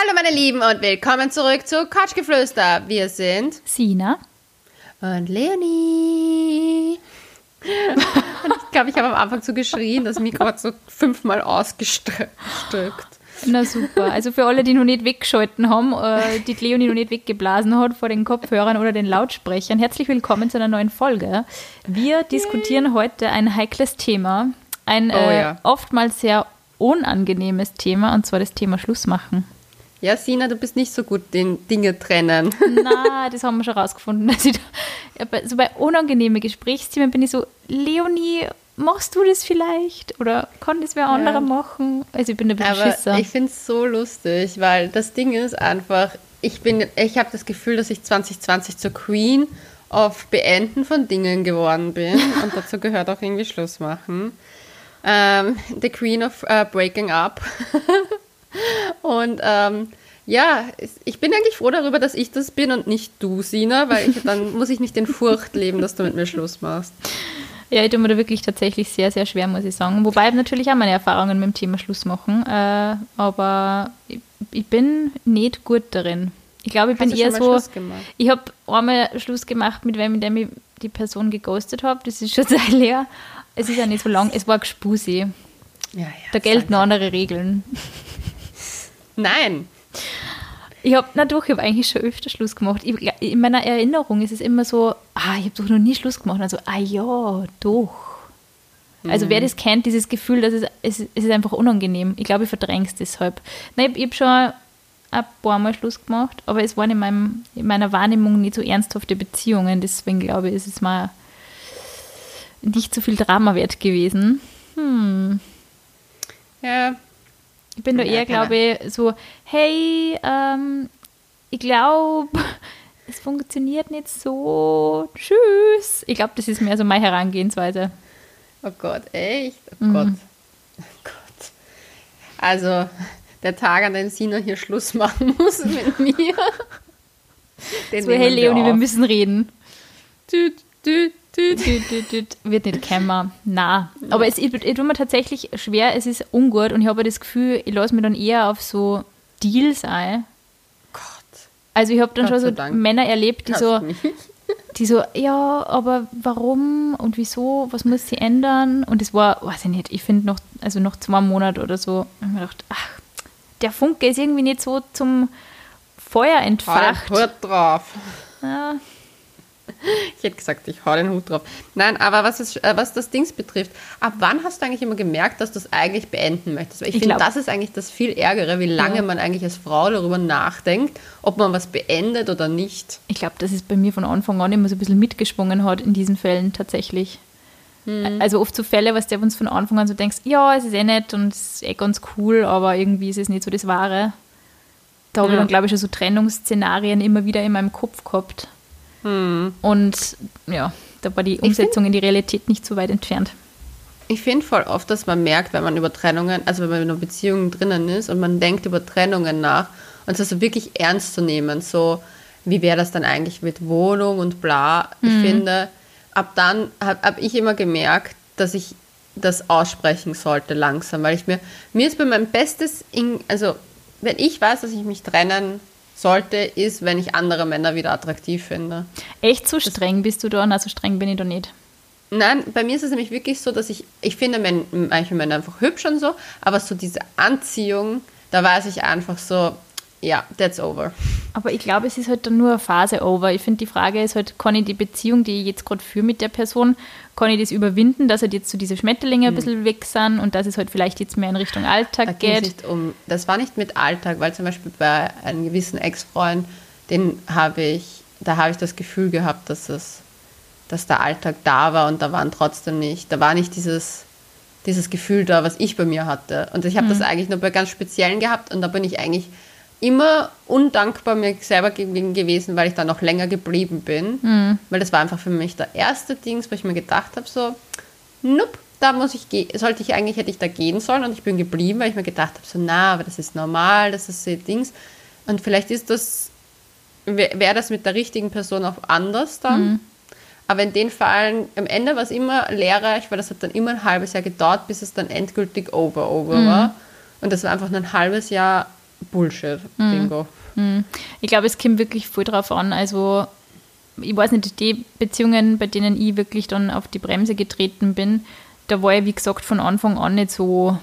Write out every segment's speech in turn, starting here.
Hallo meine Lieben und willkommen zurück zu Couchgeflüster. Wir sind Sina. und Leonie. Und ich glaube, ich habe am Anfang so geschrien, das Mikro hat so fünfmal ausgestückt. Na super. Also für alle, die noch nicht weggeschalten haben, äh, die Leonie noch nicht weggeblasen hat vor den Kopfhörern oder den Lautsprechern, herzlich willkommen zu einer neuen Folge. Wir diskutieren heute ein heikles Thema, ein Oh äh, ja. oftmals sehr unangenehmes Thema, und zwar das Thema Schlussmachen. Ja, Sina, du bist nicht so gut in Dinge trennen. Na, das haben wir schon rausgefunden. Da, ja, bei, so bei unangenehmen Gesprächsthemen bin ich so, Leonie, machst du das vielleicht? Oder kann das wer anderer machen? Also ich bin ein bisschen Aber Schisser. ich finde es so lustig, weil das Ding ist einfach, ich bin, ich habe das Gefühl, dass ich 2020 zur Queen of Beenden von Dingen geworden bin und dazu gehört auch irgendwie Schluss machen. Ähm, the Queen of äh, Breaking Up. und ähm, ja, ich bin eigentlich froh darüber, dass ich das bin und nicht du, Sina, weil ich, dann muss ich nicht in Furcht leben, dass du mit mir Schluss machst. Ja, ich tue mir da wirklich tatsächlich sehr, sehr schwer, muss ich sagen. Wobei ich natürlich auch meine Erfahrungen mit dem Thema Schluss machen. Äh, aber ich, ich bin nicht gut darin. Ich glaube, ich Hast bin eher so. Ich habe einmal Schluss gemacht mit wem, dem ich die Person geghostet habe. Das ist schon sehr leer. Es ist ja nicht so lang. Es war Gespusi. Ja, ja. Da gelten andere Regeln. Nein. Ich habe, na doch, ich habe eigentlich schon öfter Schluss gemacht. Ich, in meiner Erinnerung ist es immer so, ah, ich habe doch noch nie Schluss gemacht. Also, ah ja, doch. Also wer das kennt, dieses Gefühl, dass es, es, es ist einfach unangenehm. Ich glaube, ich verdränge es deshalb. Nein, ich habe schon ein paar Mal Schluss gemacht, aber es waren in, meinem, in meiner Wahrnehmung nicht so ernsthafte Beziehungen. Deswegen glaube ich, ist es mal nicht so viel Drama wert gewesen. Hm. Ja, Ich bin da Ja, eher, glaube ich, so, hey, ähm, ich glaube, es funktioniert nicht so. Tschüss. Ich glaube, das ist mehr so meine Herangehensweise. Oh Gott, echt? Oh Mhm. Gott. Oh Gott. Also, der Tag, an dem Sina hier Schluss machen muss mit mir. Den So, hey wir Leonie, wir auf. müssen reden. Düt, düt, düt. Düt, düt. Wird nicht kämmer. Na. Aber es ich, ich tue mir tatsächlich schwer, es ist ungut und ich habe das Gefühl, ich lasse mich dann eher auf so Deals ein. Gott. Also ich habe dann Gott schon so Dank. Männer erlebt, die so, die so, ja, aber warum und wieso, was muss sie ändern? Und es war, weiß ich nicht, ich finde noch, also noch zwei Monate oder so, ich mir gedacht, ach, der Funke ist irgendwie nicht so zum Feuer den entfacht. Hut drauf. Ja, Ich hätte gesagt, ich hau den Hut drauf. Nein, aber was, es, äh, was das Dings betrifft, ab wann hast du eigentlich immer gemerkt, dass du es eigentlich beenden möchtest? Weil ich, Ich finde, das ist eigentlich das viel Ärgere, wie lange Ja. man eigentlich als Frau darüber nachdenkt, ob man was beendet oder nicht. ich glaube, dass es bei mir von Anfang an immer so ein bisschen mitgeschwungen hat in diesen Fällen tatsächlich. Also oft so Fälle, was der uns von Anfang an so denkst, ja, es ist eh nett und es ist eh ganz cool, aber irgendwie ist es nicht so das Wahre. Da habe ich dann, glaube ich, schon so Trennungsszenarien immer wieder in meinem Kopf gehabt. Und ja, da war die Umsetzung in die Realität nicht so weit entfernt. Ich finde voll oft, dass man merkt, wenn man über Trennungen, also wenn man in einer Beziehung drinnen ist und man denkt über Trennungen nach und es also wirklich ernst zu nehmen, so wie wäre das dann eigentlich mit Wohnung und bla. Ich finde, ab dann habe hab ich immer gemerkt, dass ich das aussprechen sollte langsam, weil ich mir, mir ist bei meinem Bestes, in, also wenn ich weiß, dass ich mich trennen sollte, ist, wenn ich andere Männer wieder attraktiv finde. Echt so streng bist du da? Na, so streng bin ich da nicht. Nein, bei mir ist es nämlich wirklich so, dass ich, ich finde manche Männer einfach hübsch und so, aber so diese Anziehung, da weiß ich einfach so, ja, that's over. Aber ich glaube, es ist halt dann nur eine Phase over. Ich finde, die Frage ist halt, kann ich die Beziehung, die ich jetzt gerade führe mit der Person, kann ich das überwinden, dass halt jetzt so diese Schmetterlinge ein bisschen weg sind und dass es halt vielleicht jetzt mehr in Richtung Da Alltag es geht. nicht um, das war nicht mit Alltag, weil zum Beispiel bei einem gewissen Ex-Freund, den habe ich, da habe ich das Gefühl gehabt, dass es, dass der Alltag da war und da waren trotzdem nicht, da war nicht dieses, dieses Gefühl da, was ich bei mir hatte. Und ich habe das eigentlich nur bei ganz Speziellen gehabt und da bin ich eigentlich immer undankbar mir selber gegenüber gewesen, weil ich da noch länger geblieben bin. Weil das war einfach für mich der erste Dings, wo ich mir gedacht habe, so, nope, da muss ich gehen, sollte ich eigentlich, hätte ich da gehen sollen und ich bin geblieben, weil ich mir gedacht habe, so, na, aber das ist normal, das ist so Dings. Und vielleicht ist das, wäre wär das mit der richtigen Person auch anders dann. Aber in den Fällen, am Ende war es immer lehrreich, weil das hat dann immer ein halbes Jahr gedauert, bis es dann endgültig over, over war. Und das war einfach nur ein halbes Jahr Bullshit. Bingo. Hm. Ich glaube, es kommt wirklich voll drauf an. Also, ich weiß nicht, die Beziehungen, bei denen ich wirklich dann auf die Bremse getreten bin, da war ich, wie gesagt, von Anfang an nicht so.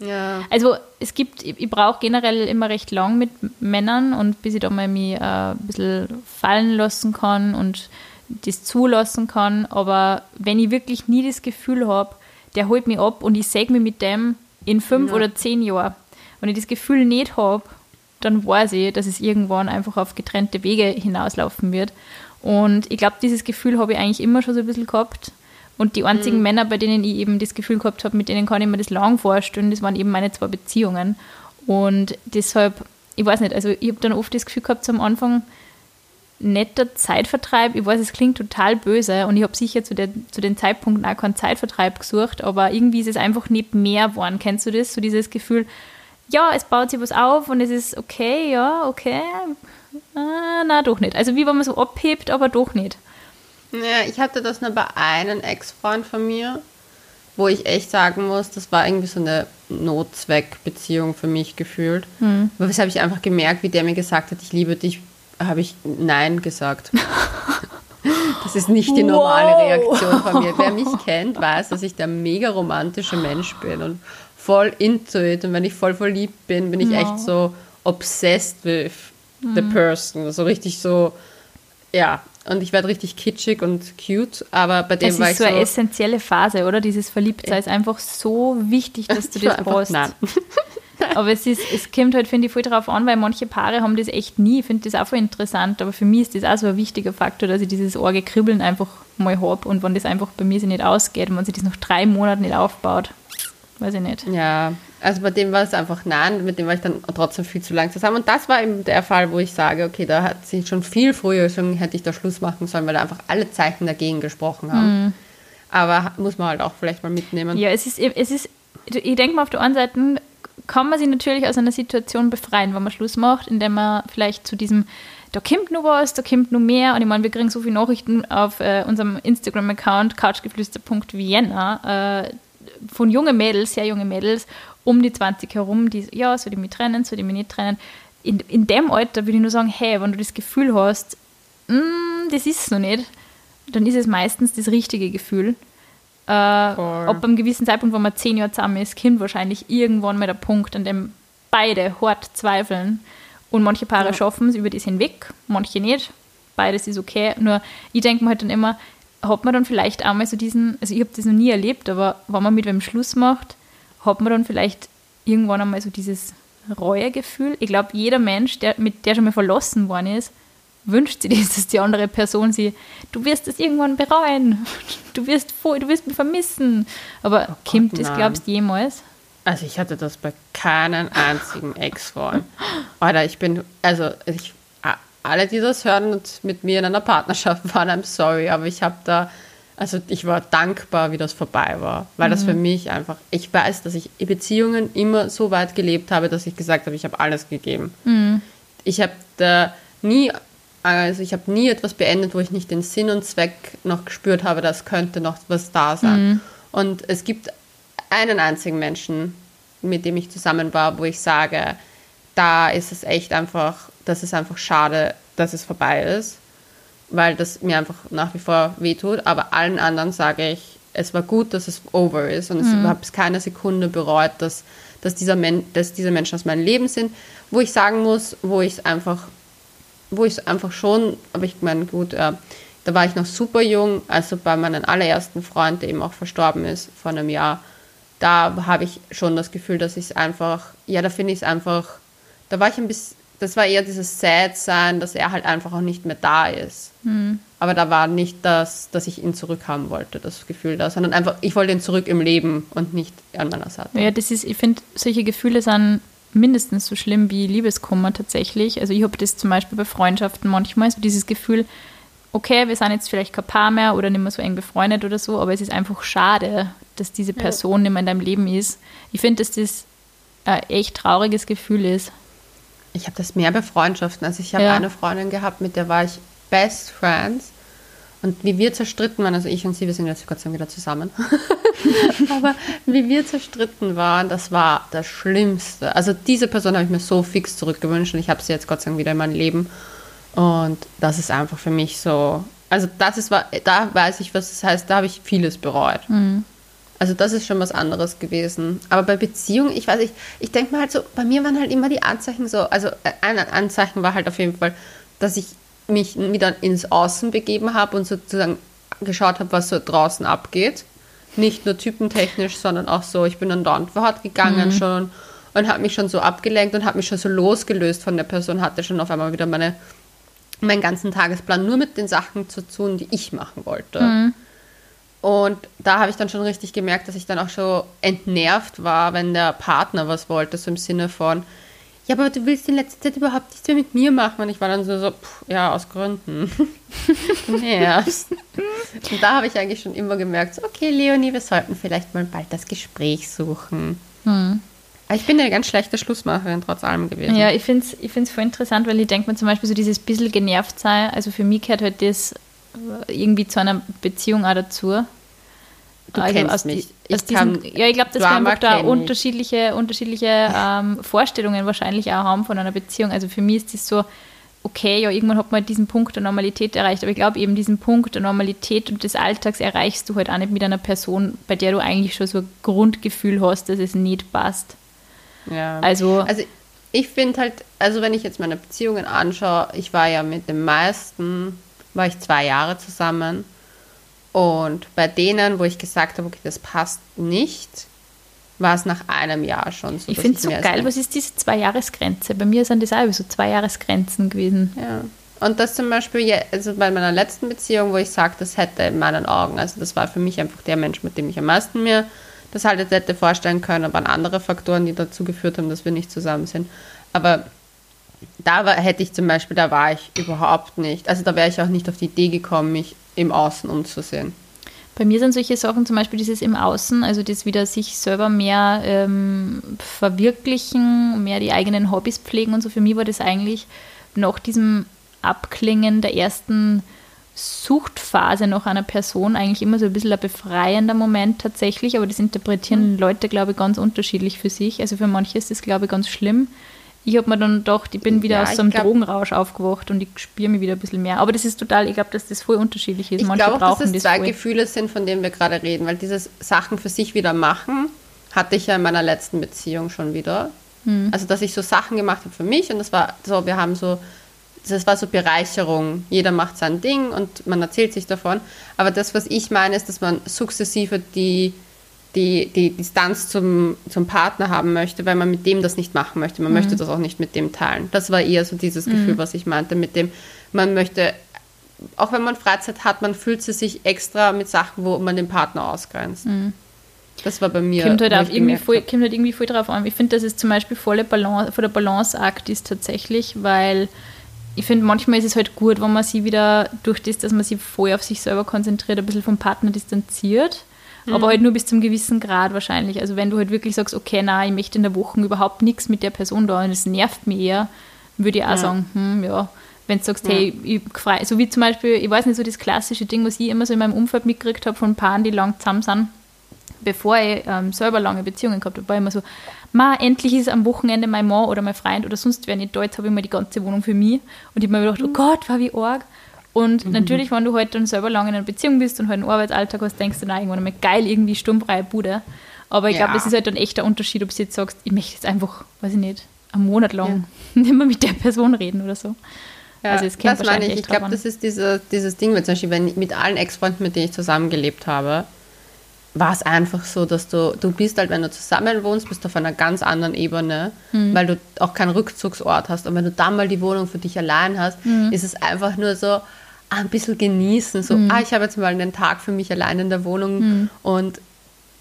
Ja. Also, es gibt, ich, ich brauche generell immer recht lang mit Männern und bis ich da mal mich äh, ein bisschen fallen lassen kann und das zulassen kann. Aber wenn ich wirklich nie das Gefühl habe, der holt mich ab und ich säge mich mit dem in fünf Ja. oder zehn Jahren, wenn ich das Gefühl nicht habe, dann weiß ich, dass es irgendwann einfach auf getrennte Wege hinauslaufen wird. Und ich glaube, dieses Gefühl habe ich eigentlich immer schon so ein bisschen gehabt. Und die einzigen Männer, bei denen ich eben das Gefühl gehabt habe, mit denen kann ich mir das lang vorstellen, das waren eben meine zwei Beziehungen. Und deshalb, ich weiß nicht, also ich habe dann oft das Gefühl gehabt, so am Anfang, netter Zeitvertreib. Ich weiß, es klingt total böse und ich habe sicher zu, der, zu den Zeitpunkten auch keinen Zeitvertreib gesucht, aber irgendwie ist es einfach nicht mehr geworden. Kennst du das? So dieses Gefühl, ja, es baut sich was auf und es ist okay, ja, okay. Ah, na, doch nicht. Also wie wenn man so abhebt, aber doch nicht. Ja, ich hatte das nur bei einem Ex-Freund von mir, wo ich echt sagen muss, das war irgendwie so eine Notzweckbeziehung für mich gefühlt. Hm. Aber das habe ich einfach gemerkt, wie der mir gesagt hat, ich liebe dich, habe ich Nein gesagt. Das ist nicht die normale Wow. Reaktion von mir. Wer mich kennt, weiß, dass ich der mega romantische Mensch bin und voll into it. Und wenn ich voll verliebt bin, bin ich Ja. echt so obsessed with the person. So richtig so, ja. Und ich werde richtig kitschig und cute, aber bei dem Es war ist ich so so. eine essentielle Phase, oder? Dieses Verliebtsein ist einfach so wichtig, dass du das brauchst. Nein. Aber es, ist, es kommt halt, finde ich, voll drauf an, weil manche Paare haben das echt nie. Ich finde das auch voll interessant, aber für mich ist das auch so ein wichtiger Faktor, dass ich dieses arge Kribbeln einfach mal habe und wenn das einfach bei mir sich nicht ausgeht und wenn sich das nach drei Monaten nicht aufbaut, weiß ich nicht. Ja, also bei dem war es einfach nein, mit dem war ich dann trotzdem viel zu lang zusammen. Und das war eben der Fall, wo ich sage, okay, da hat sich schon viel früher schon hätte ich da Schluss machen sollen, weil da einfach alle Zeichen dagegen gesprochen haben. Aber muss man halt auch vielleicht mal mitnehmen. Ja, es ist, es ist ich denke mal, auf der einen Seite kann man sich natürlich aus einer Situation befreien, wenn man Schluss macht, indem man vielleicht zu diesem, da kommt nur was, da kommt nur mehr. Und ich meine, wir kriegen so viele Nachrichten auf äh, unserem Instagram-Account couchgeflüster.vienna äh, von jungen Mädels, sehr junge Mädels, um die 20 herum, die, ja, soll ich mich trennen, soll ich mich nicht trennen. In, in dem Alter würde ich nur sagen, hey, wenn du das Gefühl hast, "Mm, das ist es noch nicht, dann ist es meistens das richtige Gefühl. Äh, ab einem gewissen Zeitpunkt, wenn man zehn Jahre zusammen ist, kommt wahrscheinlich irgendwann mal der Punkt, an dem beide hart zweifeln. Und manche Paare Ja. schaffen es über das hinweg, manche nicht. Beides ist okay. Nur ich denke mir halt dann immer, hat man dann vielleicht einmal so diesen, also ich habe das noch nie erlebt, aber wenn man mit wem Schluss macht, hat man dann vielleicht irgendwann einmal so dieses Reuegefühl. Ich glaube, jeder Mensch, der, mit der schon mal verlassen worden ist, wünscht sich das, dass die andere Person sie, du wirst es irgendwann bereuen, du wirst, voll, du wirst mich vermissen. Aber Oh kommt das, glaubst du, jemals? Also ich hatte das bei keinem einzigen Ex-Freund. Oder ich bin, also ich, alle, die das hören und mit mir in einer Partnerschaft waren, I'm sorry, aber ich habe da, also ich war dankbar, wie das vorbei war, weil das für mich einfach, ich weiß, dass ich in Beziehungen immer so weit gelebt habe, dass ich gesagt habe, ich habe alles gegeben. Ich habe da nie, also ich habe nie etwas beendet, wo ich nicht den Sinn und Zweck noch gespürt habe, das könnte noch was da sein. Und es gibt einen einzigen Menschen, mit dem ich zusammen war, wo ich sage, da ist es echt einfach, das ist einfach schade, dass es vorbei ist, weil das mir einfach nach wie vor wehtut. Aber allen anderen sage ich, es war gut, dass es over ist und ich habe es keine Sekunde bereut, dass, dass, dieser Men dass diese Menschen aus meinem Leben sind, wo ich sagen muss, wo ich es einfach, wo ich es einfach schon, aber ich meine, gut, äh, da war ich noch super jung, also bei meinem allerersten Freund, der eben auch verstorben ist vor einem Jahr, da habe ich schon das Gefühl, dass ich es einfach, ja, da finde ich es einfach, da war ich ein bisschen, das war eher dieses Sad-Sein, dass er halt einfach auch nicht mehr da ist. Aber da war nicht das, dass ich ihn zurückhaben wollte, das Gefühl da, sondern einfach, ich wollte ihn zurück im Leben und nicht an meiner Seite. Ja, das ist, ich finde, solche Gefühle sind mindestens so schlimm wie Liebeskummer tatsächlich. Also ich habe das zum Beispiel bei Freundschaften manchmal, so dieses Gefühl, okay, wir sind jetzt vielleicht kein Paar mehr oder nicht mehr so eng befreundet oder so, aber es ist einfach schade, dass diese Person nicht mehr in deinem Leben ist. Ich finde, dass das ein echt trauriges Gefühl ist. Ich habe das mehr bei Freundschaften. Also ich habe Ja. eine Freundin gehabt, mit der war ich Best Friends. Und wie wir zerstritten waren, also ich und sie, wir sind jetzt Gott sei Dank wieder zusammen. Aber wie wir zerstritten waren, das war das Schlimmste. Also diese Person habe ich mir so fix zurückgewünscht und ich habe sie jetzt Gott sei Dank wieder in meinem Leben. Und das ist einfach für mich so. Also das ist, da weiß ich, was das heißt, da habe ich vieles bereut. Mhm. Also das ist schon was anderes gewesen. Aber bei Beziehungen, ich weiß nicht, ich denke mal halt so, bei mir waren halt immer die Anzeichen so, also ein Anzeichen war halt auf jeden Fall, dass ich mich wieder ins Außen begeben habe und sozusagen geschaut habe, was so draußen abgeht. Nicht nur typentechnisch, sondern auch so, ich bin dann dort gegangen mhm. schon und habe mich schon so abgelenkt und habe mich schon so losgelöst von der Person, hatte schon auf einmal wieder meine, meinen ganzen Tagesplan nur mit den Sachen zu tun, die ich machen wollte. Mhm. Und da habe ich dann schon richtig gemerkt, dass ich dann auch schon entnervt war, wenn der Partner was wollte, so im Sinne von, ja, aber du willst in letzter Zeit überhaupt nichts mehr mit mir machen. Und ich war dann so, so pff, ja, aus Gründen. du nervst. Und da habe ich eigentlich schon immer gemerkt, so, okay, Leonie, wir sollten vielleicht mal bald das Gespräch suchen. Hm. Ich bin eine ganz schlechte Schlussmacherin trotz allem gewesen. Ja, ich finde es ich find's voll interessant, weil ich denke mir zum Beispiel so dieses bisschen genervt sein, also für mich gehört halt das irgendwie zu einer Beziehung auch dazu. Du also kennst aus mich. Die, aus diesen, ja, ich glaube, dass wir da unterschiedliche, unterschiedliche ähm, Vorstellungen wahrscheinlich auch haben von einer Beziehung. Also für mich ist das so, okay, ja, irgendwann hat man diesen Punkt der Normalität erreicht, aber ich glaube eben diesen Punkt der Normalität und des Alltags erreichst du halt auch nicht mit einer Person, bei der du eigentlich schon so ein Grundgefühl hast, dass es nicht passt. Ja. Also, also ich finde halt, also wenn ich jetzt meine Beziehungen anschaue, ich war ja mit den meisten, war ich zwei Jahre zusammen und bei denen, wo ich gesagt habe, okay, das passt nicht, war es nach einem Jahr schon so. Ich finde es so geil, was ist diese Zwei-Jahres-Grenze? Bei mir sind das auch so Zwei-Jahres-Grenzen gewesen. Ja. Und das zum Beispiel, also bei meiner letzten Beziehung, wo ich sage, das hätte in meinen Augen, also das war für mich einfach der Mensch, mit dem ich am meisten mir das halt hätte vorstellen können, aber andere Faktoren, die dazu geführt haben, dass wir nicht zusammen sind. Aber da war, hätte ich zum Beispiel, da war ich überhaupt nicht, also da wäre ich auch nicht auf die Idee gekommen, mich im Außen umzusehen. Bei mir sind solche Sachen zum Beispiel dieses im Außen, also das wieder sich selber mehr ähm, verwirklichen, mehr die eigenen Hobbys pflegen und so. Für mich war das eigentlich nach diesem Abklingen der ersten Suchtphase nach einer Person eigentlich immer so ein bisschen ein befreiender Moment tatsächlich, aber das interpretieren mhm. Leute, glaube ich, ganz unterschiedlich für sich. Also für manche ist das, glaube ich, ganz schlimm ich habe mir dann gedacht, ich bin wieder ja, aus so einem glaub, Drogenrausch aufgewacht und ich spüre mich wieder ein bisschen mehr. Aber das ist total, ich glaube, dass das voll unterschiedlich ist. Ich glaube auch, dass es zwei voll. Gefühle sind, von denen wir gerade reden, weil dieses Sachen für sich wieder machen, hatte ich ja in meiner letzten Beziehung schon wieder. Hm. Also, dass ich so Sachen gemacht habe für mich und das war so, wir haben so, das war so Bereicherung. Jeder macht sein Ding und man erzählt sich davon. Aber das, was ich meine, ist, dass man sukzessive die die, die Distanz zum, zum Partner haben möchte, weil man mit dem das nicht machen möchte. Man mhm. möchte das auch nicht mit dem teilen. Das war eher so dieses Gefühl, mhm. was ich meinte, mit dem man möchte, auch wenn man Freizeit hat, man fühlt sich extra mit Sachen, wo man den Partner ausgrenzt. Mhm. Das war bei mir. Kommt halt, irgendwie voll, kommt halt irgendwie voll drauf an. Ich finde, dass es zum Beispiel volle Balance, vor der Balanceakt ist tatsächlich, weil ich finde, manchmal ist es halt gut, wenn man sich wieder durch das, dass man sich voll auf sich selber konzentriert, ein bisschen vom Partner distanziert Mhm. Aber halt nur bis zum gewissen Grad wahrscheinlich. Also wenn du halt wirklich sagst, okay, na, ich möchte in der Woche überhaupt nichts mit der Person da und es nervt mich eher, würde ich auch ja. sagen, hm, ja. Wenn du sagst, ja. hey, ich frei, so wie zum Beispiel, ich weiß nicht, so das klassische Ding, was ich immer so in meinem Umfeld mitgekriegt habe von Paaren, die lang zusammen sind, bevor ich ähm, selber lange Beziehungen gehabt habe, war immer so, ma, endlich ist am Wochenende mein Mann oder mein Freund oder sonst wer nicht da, jetzt habe ich mal die ganze Wohnung für mich. Und ich habe mir gedacht, oh Gott, war wie arg. Und mhm. natürlich, wenn du halt dann selber lange in einer Beziehung bist und halt einen Arbeitsalltag hast, denkst du, na, irgendwann einmal geil, irgendwie sturmfreie Bude. Aber ich ja. glaube, es ist halt ein echter Unterschied, ob du jetzt sagst, ich möchte jetzt einfach, weiß ich nicht, einen Monat lang ja. nicht mehr mit der Person reden oder so. Ja, also es das meine ich. Ich glaube, das ist diese, dieses Ding, zum Beispiel, wenn ich mit allen Ex-Freunden, mit denen ich zusammengelebt habe, war es einfach so, dass du, du bist halt, wenn du zusammen wohnst, bist du auf einer ganz anderen Ebene, mhm. weil du auch keinen Rückzugsort hast. Und wenn du dann mal die Wohnung für dich allein hast, mhm. ist es einfach nur so, ein bisschen genießen. So, mhm. ah, ich habe jetzt mal einen Tag für mich allein in der Wohnung mhm. und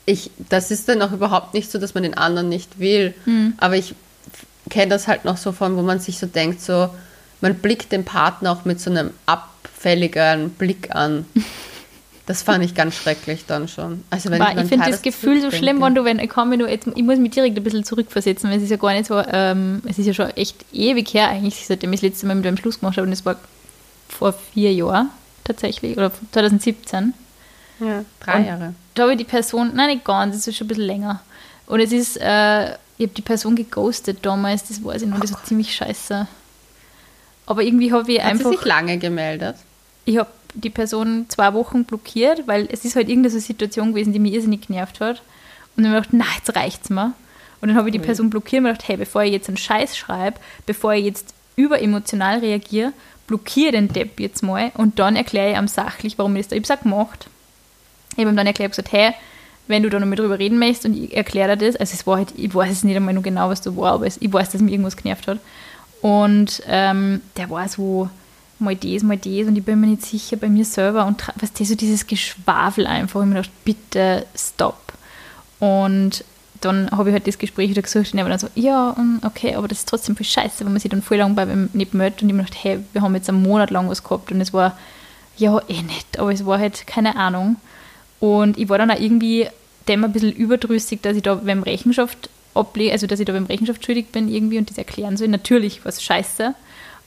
ich, das ist dann auch überhaupt nicht so, dass man den anderen nicht will. Mhm. Aber ich kenne das halt noch so von, wo man sich so denkt, so, man blickt den Partner auch mit so einem abfälligen Blick an. Das fand ich ganz schrecklich dann schon. Also wenn ich, ich finde das Gefühl so schlimm, wenn du, wenn ich komme, nur jetzt, ich muss mich direkt ein bisschen zurückversetzen, weil es ist ja gar nicht so, ähm, es ist ja schon echt ewig her eigentlich, seitdem ich das letzte Mal mit einem Schluss gemacht habe und es war vor vier Jahren tatsächlich, oder 2017. Ja, drei und, Jahre. da habe ich die Person, nein, nicht ganz, das ist schon ein bisschen länger. Und es ist, äh, ich habe die Person geghostet damals, das weiß ich noch, das ist ziemlich scheiße. Aber irgendwie habe ich Hat einfach. sie sich lange gemeldet? ich habe die Person zwei Wochen blockiert, weil es ist halt irgendeine Situation gewesen, die mich irrsinnig genervt hat. Und dann habe ich gedacht, na, jetzt reicht's mir. Und dann habe ich die. Person blockiert und mir gedacht, hey, bevor ich jetzt einen Scheiß schreibe, bevor ich jetzt überemotional reagiere, blockiere den Depp jetzt mal und dann erkläre ich ihm sachlich, warum ich das da. Ich gemacht. Ich habe ihm dann erklärt, gesagt, hey, wenn du da noch mal drüber reden möchtest und ich erkläre dir das, also es war halt, ich weiß es nicht einmal nur genau, was da war, aber ich weiß, dass mich irgendwas genervt hat. Und ähm, der war so, mal das, mal das und ich bin mir nicht sicher bei mir selber und tra- weißt du, so dieses Geschwafel einfach. Ich mir gedacht, bitte stopp. Und dann habe ich halt das Gespräch wieder gesucht und er war dann so, ja, okay, aber das ist trotzdem voll scheiße, wenn man sich dann voll lang bei ihm nicht meldet und ich mir gedacht, hey, wir haben jetzt einen Monat lang was gehabt und es war, ja, eh nicht, aber es war halt keine Ahnung. Und ich war dann auch irgendwie dem ein bisschen überdrüssig, dass ich da beim Rechenschaft ablege, also dass ich da beim Rechenschaft schuldig bin irgendwie und das erklären soll. Natürlich war es scheiße,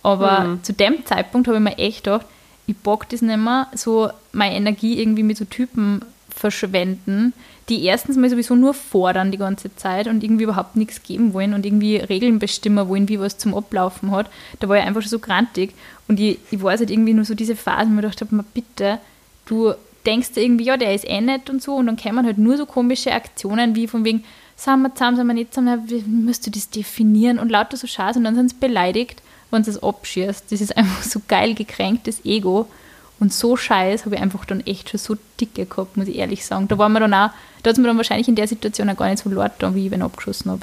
aber Mhm. zu dem Zeitpunkt habe ich mir echt gedacht, ich bock das nicht mehr, so meine Energie irgendwie mit so Typen verschwenden, die erstens mal sowieso nur fordern die ganze Zeit und irgendwie überhaupt nichts geben wollen und irgendwie Regeln bestimmen wollen, wie was zum Ablaufen hat. Da war ich einfach schon so grantig. Und ich, ich weiß halt irgendwie nur so diese Phase, wo ich gedacht habe, bitte, du denkst dir irgendwie, ja, der ist eh nett und so. Und dann kommen halt nur so komische Aktionen wie von wegen, sind wir zusammen, sind wir nicht zusammen, wie musst du das definieren? Und lauter so Scheiß und dann sind sie beleidigt, wenn sie es abschießt. Das ist einfach so geil gekränktes Ego und so scheiß habe ich einfach dann echt schon so dicke gehabt, muss ich ehrlich sagen. Da war mir dann auch, da hat mir dann wahrscheinlich in der Situation auch gar nicht so laut wie ich wenn abgeschossen habe.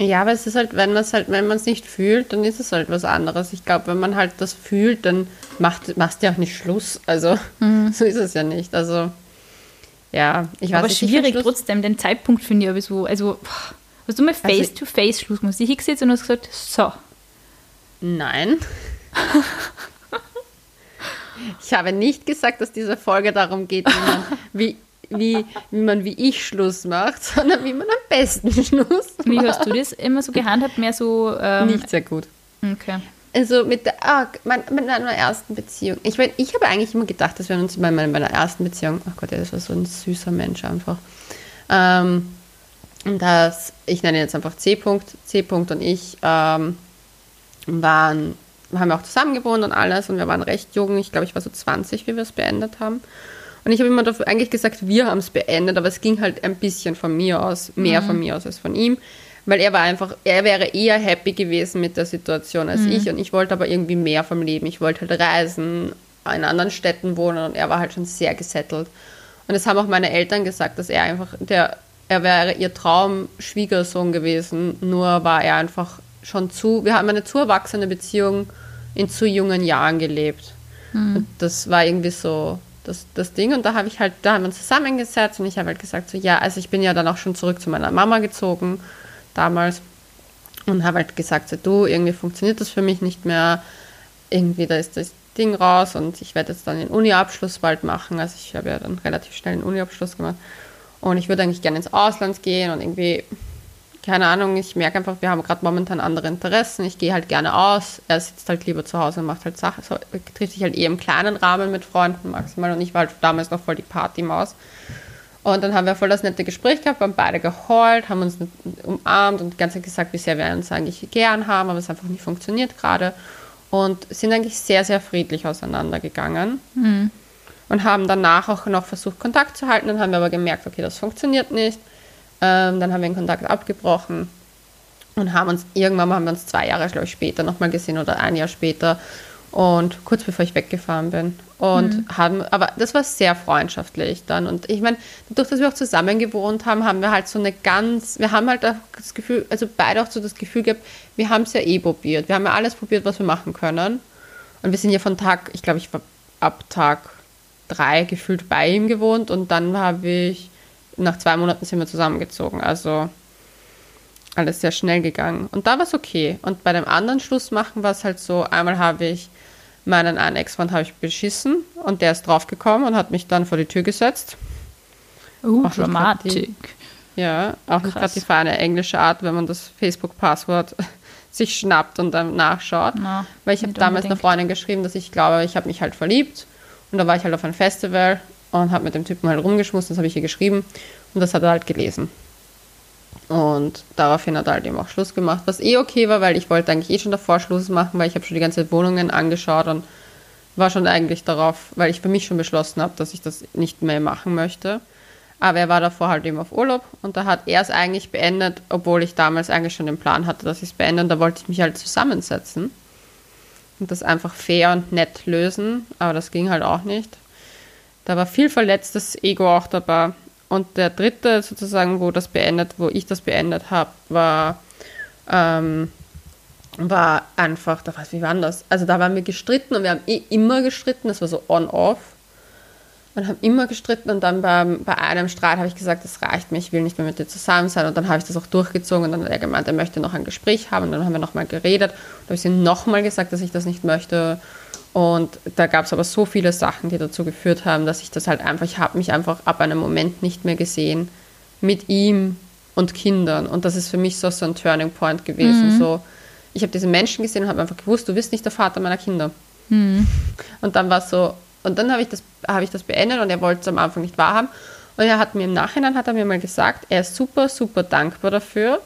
Ja, aber es ist halt, wenn man es halt, wenn man es nicht fühlt, dann ist es halt was anderes. Ich glaube, wenn man halt das fühlt, dann macht, machst du ja auch nicht Schluss. Also so ist es ja nicht. Also ja, ich weiß Aber nicht. ich schwierig trotzdem, den Zeitpunkt finde ich aber so, also hast du mal Also- face-to-face Schluss gemacht? Ich hingesetzt und hast gesagt, so, Nein. Ich habe nicht gesagt, dass diese Folge darum geht, wie man wie, wie, wie, man wie ich Schluss macht, sondern wie man am besten Schluss wie macht. hast du das immer so gehandhabt? Mehr so, ähm, Nicht sehr gut. okay. Also mit, der, ah, mein, mit meiner ersten Beziehung. Ich, mein, ich habe eigentlich immer gedacht, dass wir uns bei meiner, meiner ersten Beziehung, ach Gott, das war so ein süßer Mensch einfach. Ähm, dass, ich nenne ihn jetzt einfach C. -Punkt, C. -Punkt und ich ähm, waren, haben auch zusammen gewohnt und alles und wir waren recht jung. Ich glaube, ich war so 20, wie wir es beendet haben. Und ich habe immer dafür eigentlich gesagt, wir haben es beendet, aber es ging halt ein bisschen von mir aus, mehr von mir aus als von ihm. Weil er war einfach, er wäre eher happy gewesen mit der Situation als ich und ich wollte aber irgendwie mehr vom Leben. Ich wollte halt reisen, in anderen Städten wohnen und er war halt schon sehr gesettelt. Und das haben auch meine Eltern gesagt, dass er einfach, der, er wäre ihr Traum-Schwiegersohn gewesen, nur war er einfach schon zu, wir haben eine zu erwachsene Beziehung in zu jungen Jahren gelebt. Und das war irgendwie so das, das Ding. Und da habe ich halt, da haben wir uns zusammengesetzt und ich habe halt gesagt, so ja, also ich bin ja dann auch schon zurück zu meiner Mama gezogen, damals. Und habe halt gesagt, so du, irgendwie funktioniert das für mich nicht mehr. Irgendwie, da ist das Ding raus und ich werde jetzt dann den Uni-Abschluss bald machen. Also ich habe ja dann relativ schnell einen Uni-Abschluss gemacht. Und ich würde eigentlich gerne ins Ausland gehen und irgendwie, keine Ahnung, ich merke einfach, wir haben gerade momentan andere Interessen. Ich gehe halt gerne aus. Er sitzt halt lieber zu Hause und macht halt Sachen. So, trifft sich halt eher im kleinen Rahmen mit Freunden maximal. Und ich war halt damals noch voll die Partymaus. Und dann haben wir voll das nette Gespräch gehabt, haben beide geheult, haben uns umarmt und die ganze Zeit gesagt, wie sehr wir uns eigentlich gern haben, aber es einfach nicht funktioniert gerade. Und sind eigentlich sehr, sehr friedlich auseinandergegangen. Und haben danach auch noch versucht, Kontakt zu halten. Dann haben wir aber gemerkt, okay, das funktioniert nicht. Ähm, dann haben wir den Kontakt abgebrochen und haben uns irgendwann mal haben wir uns zwei Jahre, glaube ich, später nochmal gesehen oder ein Jahr später. Und kurz bevor ich weggefahren bin. Und haben, aber das war sehr freundschaftlich dann. Und ich meine, dadurch, dass wir auch zusammen gewohnt haben, haben wir halt so eine ganz, wir haben halt auch das Gefühl, also beide auch so das Gefühl gehabt, wir haben es ja eh probiert. Wir haben ja alles probiert, was wir machen können. Und wir sind ja von Tag, ich glaube, ich war ab Tag drei gefühlt bei ihm gewohnt und dann habe ich, nach zwei Monaten sind wir zusammengezogen. Also alles sehr schnell gegangen. Und da war es okay. Und bei dem anderen Schluss machen war es halt so, einmal habe ich meinen einen Ex-Freund habe ich beschissen und der ist draufgekommen und hat mich dann vor die Tür gesetzt. Uh, Ach, das hat die- Dramatik. Ja, auch nicht Krass. gerade die feine englische Art, wenn man das Facebook-Passwort sich schnappt und dann nachschaut. Na, Weil ich habe nicht damals einer unbedingt. Freundin geschrieben, dass ich glaube, ich habe mich halt verliebt. Und da war ich halt auf einem Festival und habe mit dem Typen halt rumgeschmust, das habe ich ihr geschrieben und das hat er halt gelesen. Und daraufhin hat er halt eben auch Schluss gemacht, was eh okay war, weil ich wollte eigentlich eh schon davor Schluss machen, weil ich habe schon die ganze Zeit Wohnungen angeschaut und war schon eigentlich darauf, weil ich für mich schon beschlossen habe, dass ich das nicht mehr machen möchte. Aber er war davor halt eben auf Urlaub und da hat er es eigentlich beendet, obwohl ich damals eigentlich schon den Plan hatte, dass ich es beende und da wollte ich mich halt zusammensetzen und das einfach fair und nett lösen, aber das ging halt auch nicht. Da war viel verletztes Ego auch dabei und der dritte sozusagen, wo das beendet, wo ich das beendet habe, war, ähm, war einfach, da weiß wie war das? Also da waren wir gestritten und wir haben eh immer gestritten, das war so on-off. Und haben immer gestritten und dann beim, bei einem Streit habe ich gesagt, das reicht mir, ich will nicht mehr mit dir zusammen sein. Und dann habe ich das auch durchgezogen und dann hat er gemeint, er möchte noch ein Gespräch haben und dann haben wir nochmal geredet. Und habe ich ihm nochmal gesagt, dass ich das nicht möchte. Und da gab es aber so viele Sachen, die dazu geführt haben, dass ich das halt einfach, ich habe mich einfach ab einem Moment nicht mehr gesehen mit ihm und Kindern. Und das ist für mich so, so ein Turning Point gewesen. Mhm. So, ich habe diese Menschen gesehen und habe einfach gewusst, du bist nicht der Vater meiner Kinder. Mhm. Und dann war es so, und dann habe ich, das, hab ich das beendet und er wollte es am Anfang nicht wahrhaben. Und er hat mir im Nachhinein, hat er mir mal gesagt, er ist super, super dankbar dafür,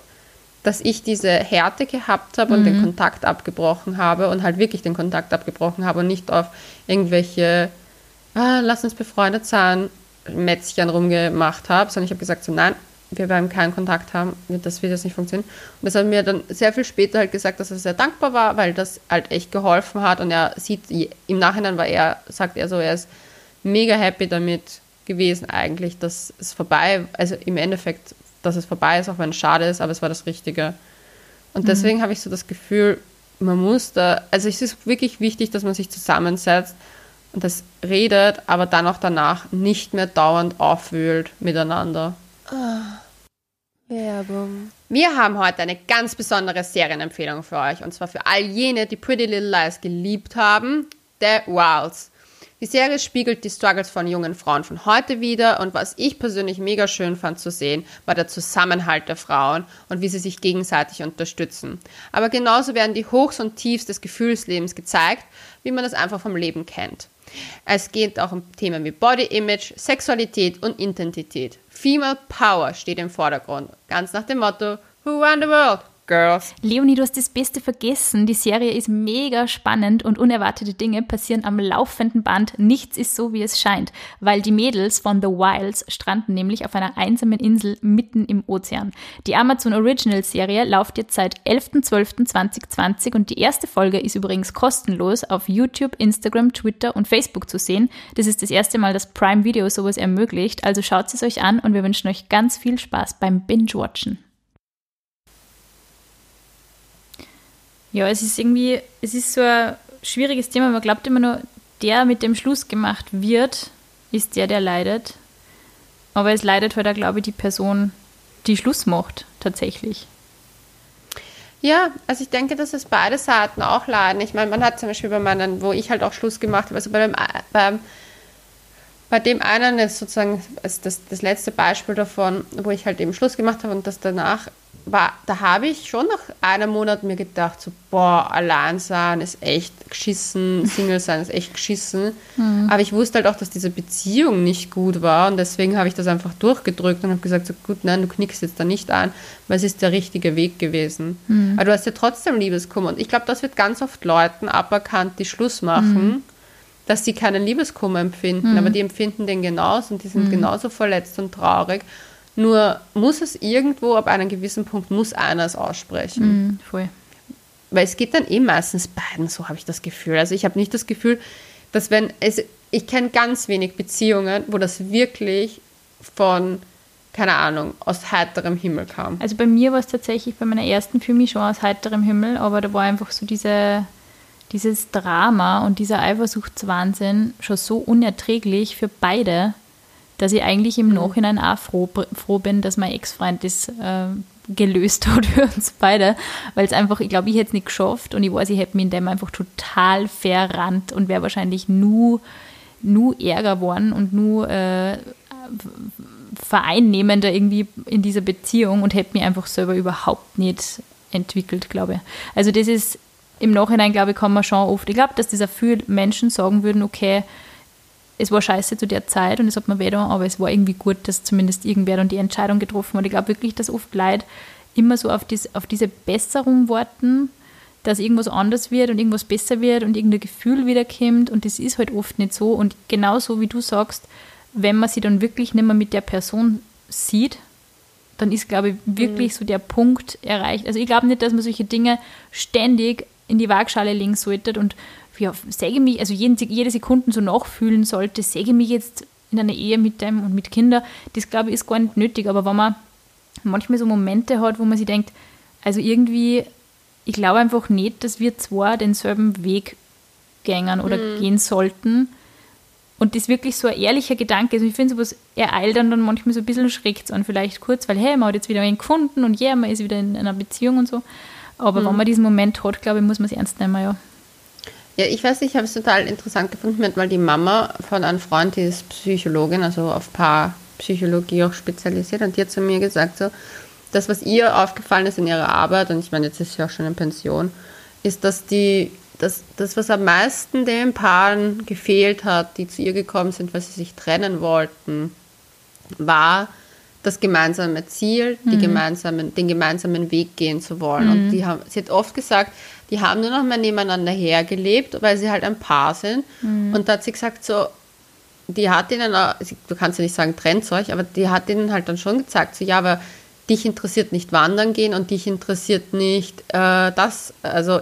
dass ich diese Härte gehabt habe und mhm. den Kontakt abgebrochen habe und halt wirklich den Kontakt abgebrochen habe und nicht auf irgendwelche, ah, lass uns befreundet sein, Mätzchen rumgemacht habe, sondern ich habe gesagt, so nein, wir werden keinen Kontakt haben, das wird jetzt nicht funktionieren. Und das hat mir dann sehr viel später halt gesagt, dass er sehr dankbar war, weil das halt echt geholfen hat und er sieht, im Nachhinein war er, sagt er so, er ist mega happy damit gewesen eigentlich, dass es vorbei, also im Endeffekt dass es vorbei ist, auch wenn es schade ist, aber es war das Richtige. Und deswegen mhm. habe ich so das Gefühl, man muss da, also es ist wirklich wichtig, dass man sich zusammensetzt und das redet, aber dann auch danach nicht mehr dauernd aufwühlt miteinander. Oh, Werbung. Wir haben heute eine ganz besondere Serienempfehlung für euch und zwar für all jene, die Pretty Little Lies geliebt haben, The Wilds. Die Serie spiegelt die Struggles von jungen Frauen von heute wieder und was ich persönlich mega schön fand zu sehen, war der Zusammenhalt der Frauen und wie sie sich gegenseitig unterstützen. Aber genauso werden die Hochs und Tiefs des Gefühlslebens gezeigt, wie man das einfach vom Leben kennt. Es geht auch um Themen wie Body Image, Sexualität und Identität. Female Power steht im Vordergrund, ganz nach dem Motto Who Run the World? Girls. Leonie, du hast das Beste vergessen. Die Serie ist mega spannend und unerwartete Dinge passieren am laufenden Band. Nichts ist so, wie es scheint, weil die Mädels von The Wilds stranden nämlich auf einer einsamen Insel mitten im Ozean. Die Amazon Original Serie läuft jetzt seit 11.12.2020 und die erste Folge ist übrigens kostenlos auf YouTube, Instagram, Twitter und Facebook zu sehen. Das ist das erste Mal, dass Prime Video sowas ermöglicht, also schaut es euch an und wir wünschen euch ganz viel Spaß beim Binge-Watchen. Ja, es ist irgendwie, es ist so ein schwieriges Thema. Man glaubt immer nur, der mit dem Schluss gemacht wird, ist der, der leidet. Aber es leidet halt auch, glaube ich, die Person, die Schluss macht, tatsächlich. Ja, also ich denke, dass es beide Seiten auch leiden. Ich meine, man hat zum Beispiel bei meinen, wo ich halt auch Schluss gemacht habe, also bei dem, beim, bei dem einen ist sozusagen das, das letzte Beispiel davon, wo ich halt eben Schluss gemacht habe und das danach war, da habe ich schon nach einem Monat mir gedacht, so, boah, allein sein ist echt geschissen, Single sein ist echt geschissen. Mhm. Aber ich wusste halt auch, dass diese Beziehung nicht gut war und deswegen habe ich das einfach durchgedrückt und habe gesagt, so gut, nein, du knickst jetzt da nicht an, weil es ist der richtige Weg gewesen. Mhm. Aber du hast ja trotzdem Liebeskummer und ich glaube, das wird ganz oft Leuten aberkannt, die Schluss machen. Mhm. Dass sie keinen Liebeskummer empfinden, mhm. aber die empfinden den genauso und die sind mhm. genauso verletzt und traurig. Nur muss es irgendwo, ab einem gewissen Punkt, muss einer es aussprechen. Mm, voll. Weil es geht dann eh meistens beiden, so habe ich das Gefühl. Also ich habe nicht das Gefühl, dass wenn es, ich kenne ganz wenig Beziehungen, wo das wirklich von, keine Ahnung, aus heiterem Himmel kam. Also bei mir war es tatsächlich bei meiner ersten für mich schon aus heiterem Himmel, aber da war einfach so diese, dieses Drama und dieser Eifersuchtswahnsinn schon so unerträglich für beide, dass ich eigentlich im mhm. Nachhinein auch froh, froh bin, dass mein Ex-Freund das äh, gelöst hat für uns beide, weil es einfach, ich glaube, ich hätte es nicht geschafft und ich weiß, ich hätte mich in dem einfach total verrannt und wäre wahrscheinlich nur, nur ärger geworden und nur äh, vereinnehmender irgendwie in dieser Beziehung und hätte mich einfach selber überhaupt nicht entwickelt, glaube ich. Also das ist im Nachhinein, glaube ich, kann man schon oft, ich glaube, dass dieser viele Menschen sagen würden, okay, es war scheiße zu der Zeit und es hat mir weh getan, aber es war irgendwie gut, dass zumindest irgendwer dann die Entscheidung getroffen hat. Ich glaube wirklich, dass oft Leute immer so auf, dies, auf diese Besserung warten, dass irgendwas anders wird und irgendwas besser wird und irgendein Gefühl wiederkommt und das ist halt oft nicht so. Und genauso wie du sagst, wenn man sich dann wirklich nicht mehr mit der Person sieht, dann ist, glaube ich, wirklich mhm. so der Punkt erreicht. Also ich glaube nicht, dass man solche Dinge ständig in die Waagschale legen sollte und ja, säge mich, also jeden, jede Sekunde so nachfühlen sollte, säge mich jetzt in einer Ehe mit dem und mit Kindern, das glaube ich ist gar nicht nötig. Aber wenn man manchmal so Momente hat, wo man sich denkt, also irgendwie, ich glaube einfach nicht, dass wir zwar denselben Weg gängen oder mhm. gehen sollten. Und das ist wirklich so ein ehrlicher Gedanke. Also ich finde sowas ereilt dann, dann manchmal so ein bisschen schreckt an, vielleicht kurz, weil hey, man hat jetzt wieder einen gefunden und ja, yeah, man ist wieder in einer Beziehung und so. Aber mhm. wenn man diesen Moment hat, glaube ich, muss man es ernst nehmen, ja. Ja, ich weiß, ich habe es total interessant gefunden, weil die Mama von einem Freund, die ist Psychologin, also auf Paarpsychologie auch spezialisiert, und die hat zu mir gesagt, so, das, was ihr aufgefallen ist in ihrer Arbeit, und ich meine, jetzt ist sie auch schon in Pension, ist, dass die, dass das, was am meisten den Paaren gefehlt hat, die zu ihr gekommen sind, weil sie sich trennen wollten, war das gemeinsame Ziel, mhm. gemeinsamen, den gemeinsamen Weg gehen zu wollen. Mhm. Und die haben, sie hat oft gesagt, die haben nur noch mal nebeneinander hergelebt, weil sie halt ein Paar sind. Mhm. Und da hat sie gesagt, so, die hat ihnen, du kannst ja nicht sagen, trennt euch, aber die hat ihnen halt dann schon gesagt, so, ja, aber dich interessiert nicht wandern gehen und dich interessiert nicht äh, das, also,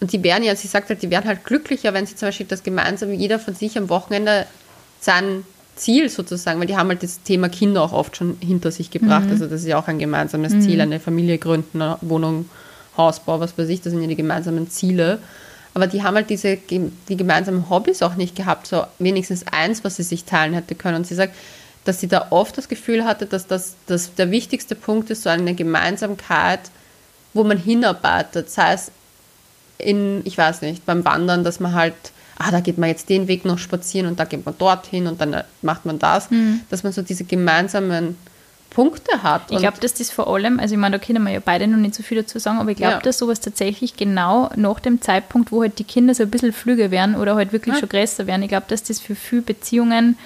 und die wären ja, sie sagt halt, die wären halt glücklicher, wenn sie zum Beispiel das gemeinsam, jeder von sich am Wochenende sein Ziel sozusagen, weil die haben halt das Thema Kinder auch oft schon hinter sich gebracht, mhm. also das ist ja auch ein gemeinsames mhm. Ziel, eine Familie gründen, eine Wohnung Hausbau, was weiß ich, das sind ja die gemeinsamen Ziele. Aber die haben halt diese die gemeinsamen Hobbys auch nicht gehabt, so wenigstens eins, was sie sich teilen hätte können. Und sie sagt, dass sie da oft das Gefühl hatte, dass das dass der wichtigste Punkt ist, so eine Gemeinsamkeit, wo man hinarbeitet. Sei es in, ich weiß nicht, beim Wandern, dass man halt, ah, da geht man jetzt den Weg noch spazieren und da geht man dorthin und dann macht man das. Mhm. Dass man so diese gemeinsamen Punkte hat. Ich glaube, dass das vor allem, also ich meine, da können wir ja beide noch nicht so viel dazu sagen, aber ich glaube, ja. dass sowas tatsächlich genau nach dem Zeitpunkt, wo halt die Kinder so ein bisschen flüger werden oder halt wirklich ja. schon größer werden, ich glaube, dass das für viele Beziehungen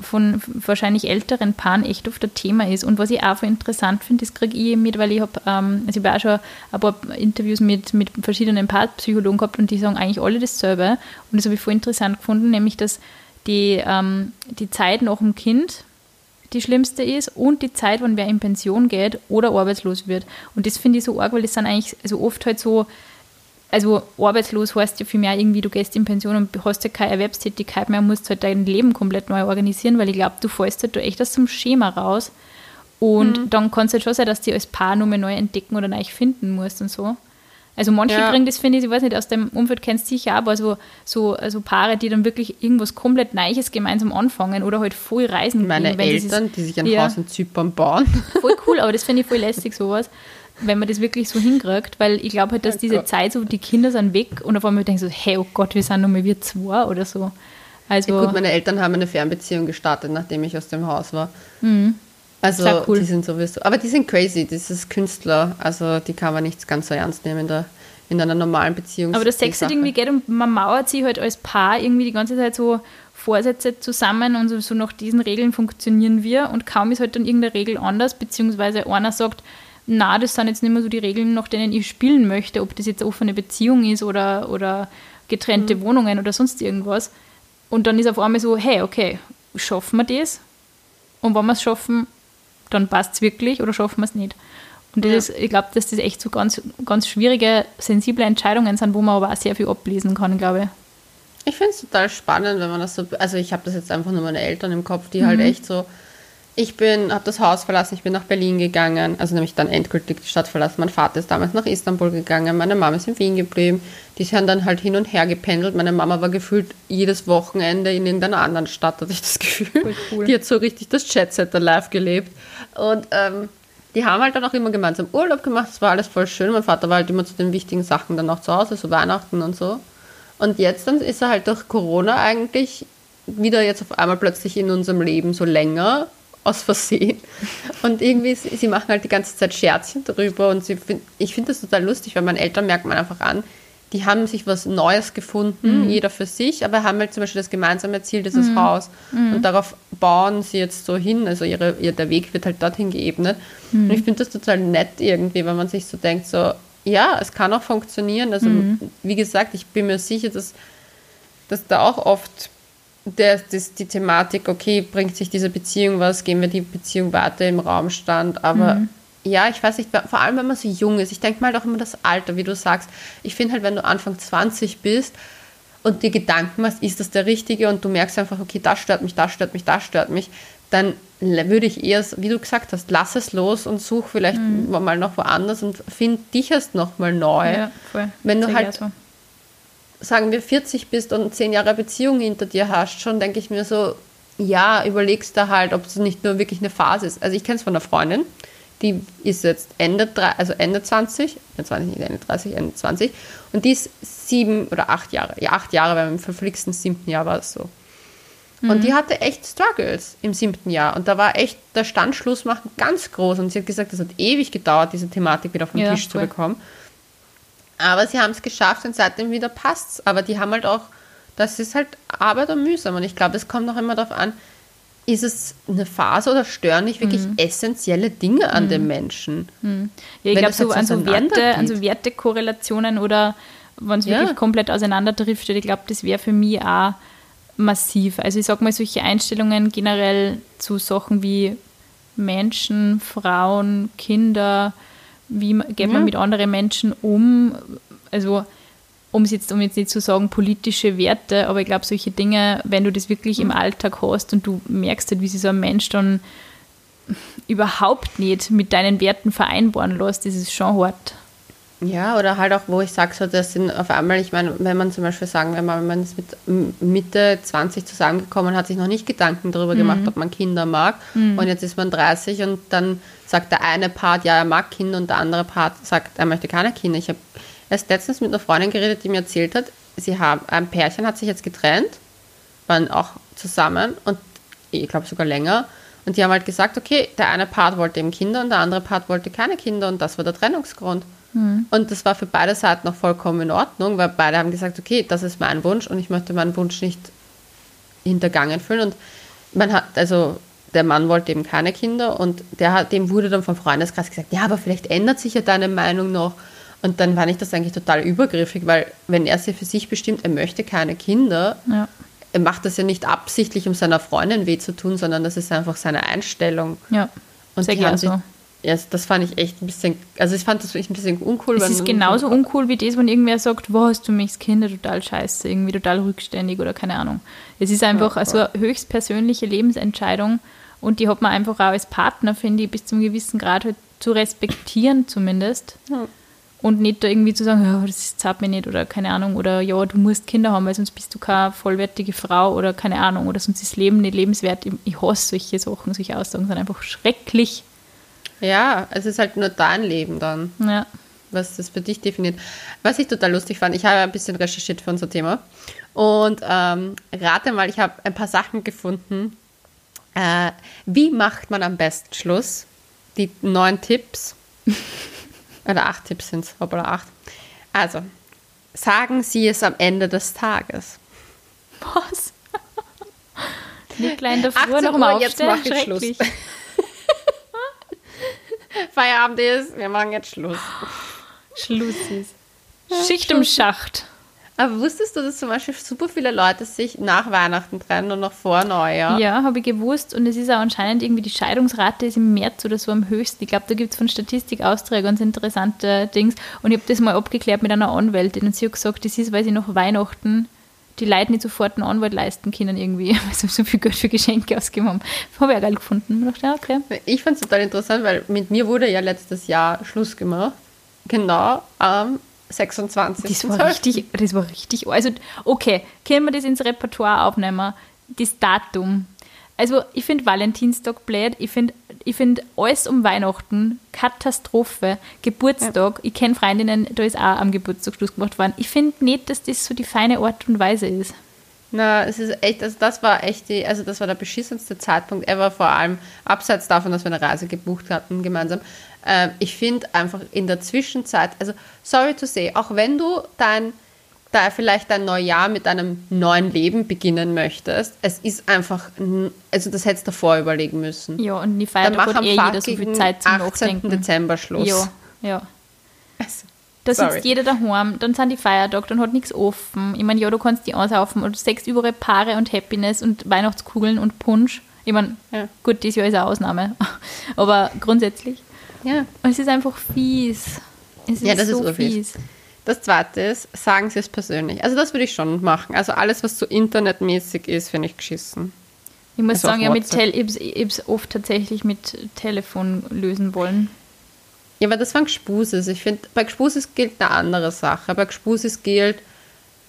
von wahrscheinlich älteren Paaren echt oft ein Thema ist. Und was ich auch interessant finde, das kriege ich mit, weil ich habe, ähm, also ich habe auch schon ein paar Interviews mit, mit verschiedenen Paarpsychologen gehabt und die sagen eigentlich alle dasselbe. Und das habe ich voll interessant gefunden, nämlich dass die, ähm, die Zeit nach dem Kind die schlimmste ist und die Zeit, wann wer in Pension geht oder arbeitslos wird. Und das finde ich so arg, weil das sind eigentlich also oft halt so, also arbeitslos heißt ja viel mehr irgendwie, du gehst in Pension und hast ja keine Erwerbstätigkeit mehr, musst halt dein Leben komplett neu organisieren, weil ich glaube, du fällst halt da echt aus dem Schema raus. Und mhm. dann kann es halt schon sein, dass du als Paar nur mehr neu entdecken oder neu finden musst und so. Also manche ja. kriegen das, finde ich, ich weiß nicht, aus dem Umfeld kennst du sicher, aber so, so also Paare, die dann wirklich irgendwas komplett Neues gemeinsam anfangen oder halt voll reisen Meine gehen, Eltern, das, die sich ein ja, Haus in Zypern bauen. Voll cool, aber das finde ich voll lästig, sowas, wenn man das wirklich so hinkriegt, weil ich glaube halt, dass oh diese Gott. Zeit so, die Kinder sind weg und auf einmal denken so, hey, oh Gott, wir sind nur mal wir zwei oder so. Also, ja, gut, meine Eltern haben eine Fernbeziehung gestartet, nachdem ich aus dem Haus war. Mhm. Also cool. die sind sowieso, aber die sind crazy, das ist Künstler, also die kann man nicht ganz so ernst nehmen in, der, in einer normalen Beziehung. Aber das Sex halt irgendwie geht und man mauert sich halt als Paar irgendwie die ganze Zeit so Vorsätze zusammen und so, so nach diesen Regeln funktionieren wir und kaum ist halt dann irgendeine Regel anders, beziehungsweise einer sagt, na, das sind jetzt nicht mehr so die Regeln, nach denen ich spielen möchte, ob das jetzt offene Beziehung ist oder, oder getrennte mhm. Wohnungen oder sonst irgendwas. Und dann ist auf einmal so, hey, okay, schaffen wir das? Und wenn wir es schaffen, dann passt es wirklich oder schaffen wir es nicht. Und ja. ist, ich glaube, dass das echt so ganz, ganz schwierige, sensible Entscheidungen sind, wo man aber auch sehr viel ablesen kann, glaube ich. Ich finde es total spannend, wenn man das so, also ich habe das jetzt einfach nur meine Eltern im Kopf, die halt mhm. halt echt so, ich bin, habe das Haus verlassen, ich bin nach Berlin gegangen, also nämlich dann endgültig die Stadt verlassen. Mein Vater ist damals nach Istanbul gegangen, meine Mama ist in Wien geblieben. Die sind dann halt hin und her gependelt. Meine Mama war gefühlt jedes Wochenende in irgendeiner anderen Stadt, hatte ich das Gefühl. Cool. Die hat so richtig das Jet-Setter live gelebt. Und ähm, die haben halt dann auch immer gemeinsam Urlaub gemacht. Das war alles voll schön. Mein Vater war halt immer zu den wichtigen Sachen dann auch zu Hause, so Weihnachten und so. Und jetzt dann ist er halt durch Corona eigentlich wieder jetzt auf einmal plötzlich in unserem Leben so länger aus Versehen. Und irgendwie, sie machen halt die ganze Zeit Scherzchen darüber und sie find, ich finde das total lustig, weil meinen Eltern merkt man einfach an, die haben sich was Neues gefunden, Mhm. jeder für sich, aber haben halt zum Beispiel das gemeinsame Ziel, dieses Mhm. Haus. Und darauf bauen sie jetzt so hin. Also ihre, ihr, der Weg wird halt dorthin geebnet. Mhm. Und ich finde das total nett irgendwie, wenn man sich so denkt, so, ja, es kann auch funktionieren. Also, Mhm. wie gesagt, ich bin mir sicher, dass, dass da auch oft der, das, die Thematik, okay, bringt sich diese Beziehung was, gehen wir die Beziehung weiter im Raum stand, aber Mhm. ja, ich weiß nicht, vor allem wenn man so jung ist, ich denke mal doch immer das Alter, wie du sagst, ich finde halt, wenn du Anfang 20 bist und dir Gedanken machst, ist das der Richtige und du merkst einfach, okay, das stört mich, das stört mich, das stört mich, dann würde ich eher, wie du gesagt hast, lass es los und such vielleicht mal noch woanders und find dich erst nochmal neu. Ja, voll. Wenn du ich halt so. Sagen wir 40 bist und 10 Jahre Beziehung hinter dir hast, schon denke ich mir so, ja, überlegst da halt, ob es nicht nur wirklich eine Phase ist. Also ich kenne es von einer Freundin, die ist jetzt Ende, also Ende 20, Ende 20, nicht Ende 30, Ende 20 und die ist sieben oder acht Jahre, ja acht Jahre, weil im verflixten siebten Jahr war es so. Und die hatte echt Struggles im siebten Jahr. Und da war echt der Standschluss machen ganz groß. Und sie hat gesagt, das hat ewig gedauert, diese Thematik wieder vom Ja, Tisch zu voll. bekommen. Aber sie haben es geschafft und seitdem wieder passt's. Aber die haben halt auch, das ist halt Arbeit und mühsam. Und ich glaube, es kommt auch immer darauf an, ist es eine Phase oder stören nicht wirklich Mhm. essentielle Dinge an dem Menschen? Ja, ich glaube, so jetzt an so Werte, an so Wertekorrelationen oder wenn es Ja. wirklich komplett auseinanderdriftet, ich glaube, das wäre für mich auch massiv. Also ich sage mal, solche Einstellungen generell zu Sachen wie Menschen, Frauen, Kinder, wie geht man Ja. mit anderen Menschen um, also um es jetzt, um jetzt nicht zu sagen politische Werte, aber ich glaube, solche Dinge, wenn du das wirklich im Alltag hast und du merkst halt, wie sich so ein Mensch dann überhaupt nicht mit deinen Werten vereinbaren lässt, das ist schon hart. Ja, oder halt auch, wo ich sage, so, das sind auf einmal, ich meine, wenn man zum Beispiel sagen, wenn man, wenn man ist mit Mitte 20 zusammengekommen hat, sich noch nicht Gedanken darüber gemacht, ob man Kinder mag. Und jetzt ist man 30 und dann sagt der eine Part, ja, er mag Kinder und der andere Part sagt, er möchte keine Kinder. Ich habe erst letztens mit einer Freundin geredet, die mir erzählt hat, sie haben, ein Pärchen hat sich jetzt getrennt, waren auch zusammen und ich glaube sogar länger. Und die haben halt gesagt, okay, der eine Part wollte eben Kinder und der andere Part wollte keine Kinder und das war der Trennungsgrund. Und das war für beide Seiten noch vollkommen in Ordnung, weil beide haben gesagt, okay, das ist mein Wunsch und ich möchte meinen Wunsch nicht hintergangen fühlen. Und man hat, also der Mann wollte eben keine Kinder und der hat, dem wurde dann vom Freundeskreis gesagt, ja, aber vielleicht ändert sich ja deine Meinung noch. Und dann fand ich das eigentlich total übergriffig, weil wenn er sich für sich bestimmt, er möchte keine Kinder, Ja. er macht das ja nicht absichtlich, um seiner Freundin weh zu tun, sondern das ist einfach seine Einstellung. Ja. Und Sehr die haben gern sich, so. ja, das fand ich echt ein bisschen, also ich fand das ein bisschen uncool. Es ist genauso uncool wie das, wenn irgendwer sagt, was, du möchtest Kinder total scheiße, irgendwie total rückständig oder keine Ahnung. Es ist einfach Ja, also eine höchst persönliche Lebensentscheidung und die hat man einfach auch als Partner, finde ich, bis zum gewissen Grad halt zu respektieren zumindest. Ja. Und nicht da irgendwie zu sagen, ja, das zahlt mir nicht oder keine Ahnung, oder ja, du musst Kinder haben, weil sonst bist du keine vollwertige Frau oder keine Ahnung, oder sonst ist das Leben nicht lebenswert. Ich, ich hasse solche Sachen, solche Aussagen sind einfach schrecklich. Ja, es ist halt nur dein Leben dann, Ja. was das für dich definiert. Was ich total lustig fand, ich habe ein bisschen recherchiert für unser Thema und ähm, rate mal, ich habe ein paar Sachen gefunden. Äh, wie macht man am besten Schluss? Die neun Tipps. Oder acht Tipps sind es, hoppala, acht. Also, sagen Sie es am Ende des Tages. Was? Nicht klein davor 18 noch mal Uhr, jetzt aufstehen, mach ich Schluss. Feierabend ist, wir machen jetzt Schluss. Schluss ist. Schicht im Schacht. Aber wusstest du, dass zum Beispiel super viele Leute sich nach Weihnachten trennen und noch vor Neujahr? Ja, habe ich gewusst. Und es ist auch anscheinend irgendwie die Scheidungsrate ist im März oder so am höchsten. Ich glaube, da gibt es von Statistik Austria ganz interessante Dings. Und ich habe das mal abgeklärt mit einer Anwältin und sie hat gesagt, das ist, weil sie nach Weihnachten die Leute nicht sofort einen Anwalt leisten können irgendwie, weil sie so viel Geld für Geschenke ausgegeben haben. Habe ich auch geil gefunden. Ich dachte, okay. Ich fand es total interessant, weil mit mir wurde ja letztes Jahr Schluss gemacht. Genau am 26. Das war richtig, das war richtig. Also, okay, können wir das ins Repertoire aufnehmen? Das Datum. Also, ich finde Valentinstag blöd. Ich finde ich find alles um Weihnachten Katastrophe. Geburtstag. Ich kenne Freundinnen, da ist auch am Geburtstag Schluss gemacht worden. Ich finde nicht, dass das so die feine Art und Weise ist. Na, es ist echt, also das war echt die, also das war der beschissenste Zeitpunkt ever, vor allem abseits davon, dass wir eine Reise gebucht hatten gemeinsam. Äh, ich finde einfach in der Zwischenzeit, also sorry to say, auch wenn du dein, da vielleicht dein Neujahr mit einem neuen Leben beginnen möchtest, es ist einfach, also das hättest du davor überlegen müssen. Ja, und die Dann Feiertag mach hat am eh jeder so viel Zeit zum 18. Nachdenken. Dezember Schluss. Ja, ja. Also, Da Sorry. sitzt jeder daheim, dann sind die Feiertage, dann hat nichts offen. Ich meine, ja, du kannst die ansaufen und sechs überall Paare und Happiness und Weihnachtskugeln und Punsch. Ich meine, Ja. gut, dieses Jahr ist eine Ausnahme. Aber grundsätzlich. Ja. Es ist einfach fies. Es ist Ja, das so ist fies. Das zweite ist, sagen Sie es persönlich. Also das würde ich schon machen. Also alles, was so internetmäßig ist, finde ich geschissen. Ich muss Also sagen, ja, mit. Tel ich habe es oft tatsächlich mit Telefon lösen wollen. Ja, aber das waren Gspuses. Ich finde, bei Gspuses gilt eine andere Sache. Bei Gspuses gilt,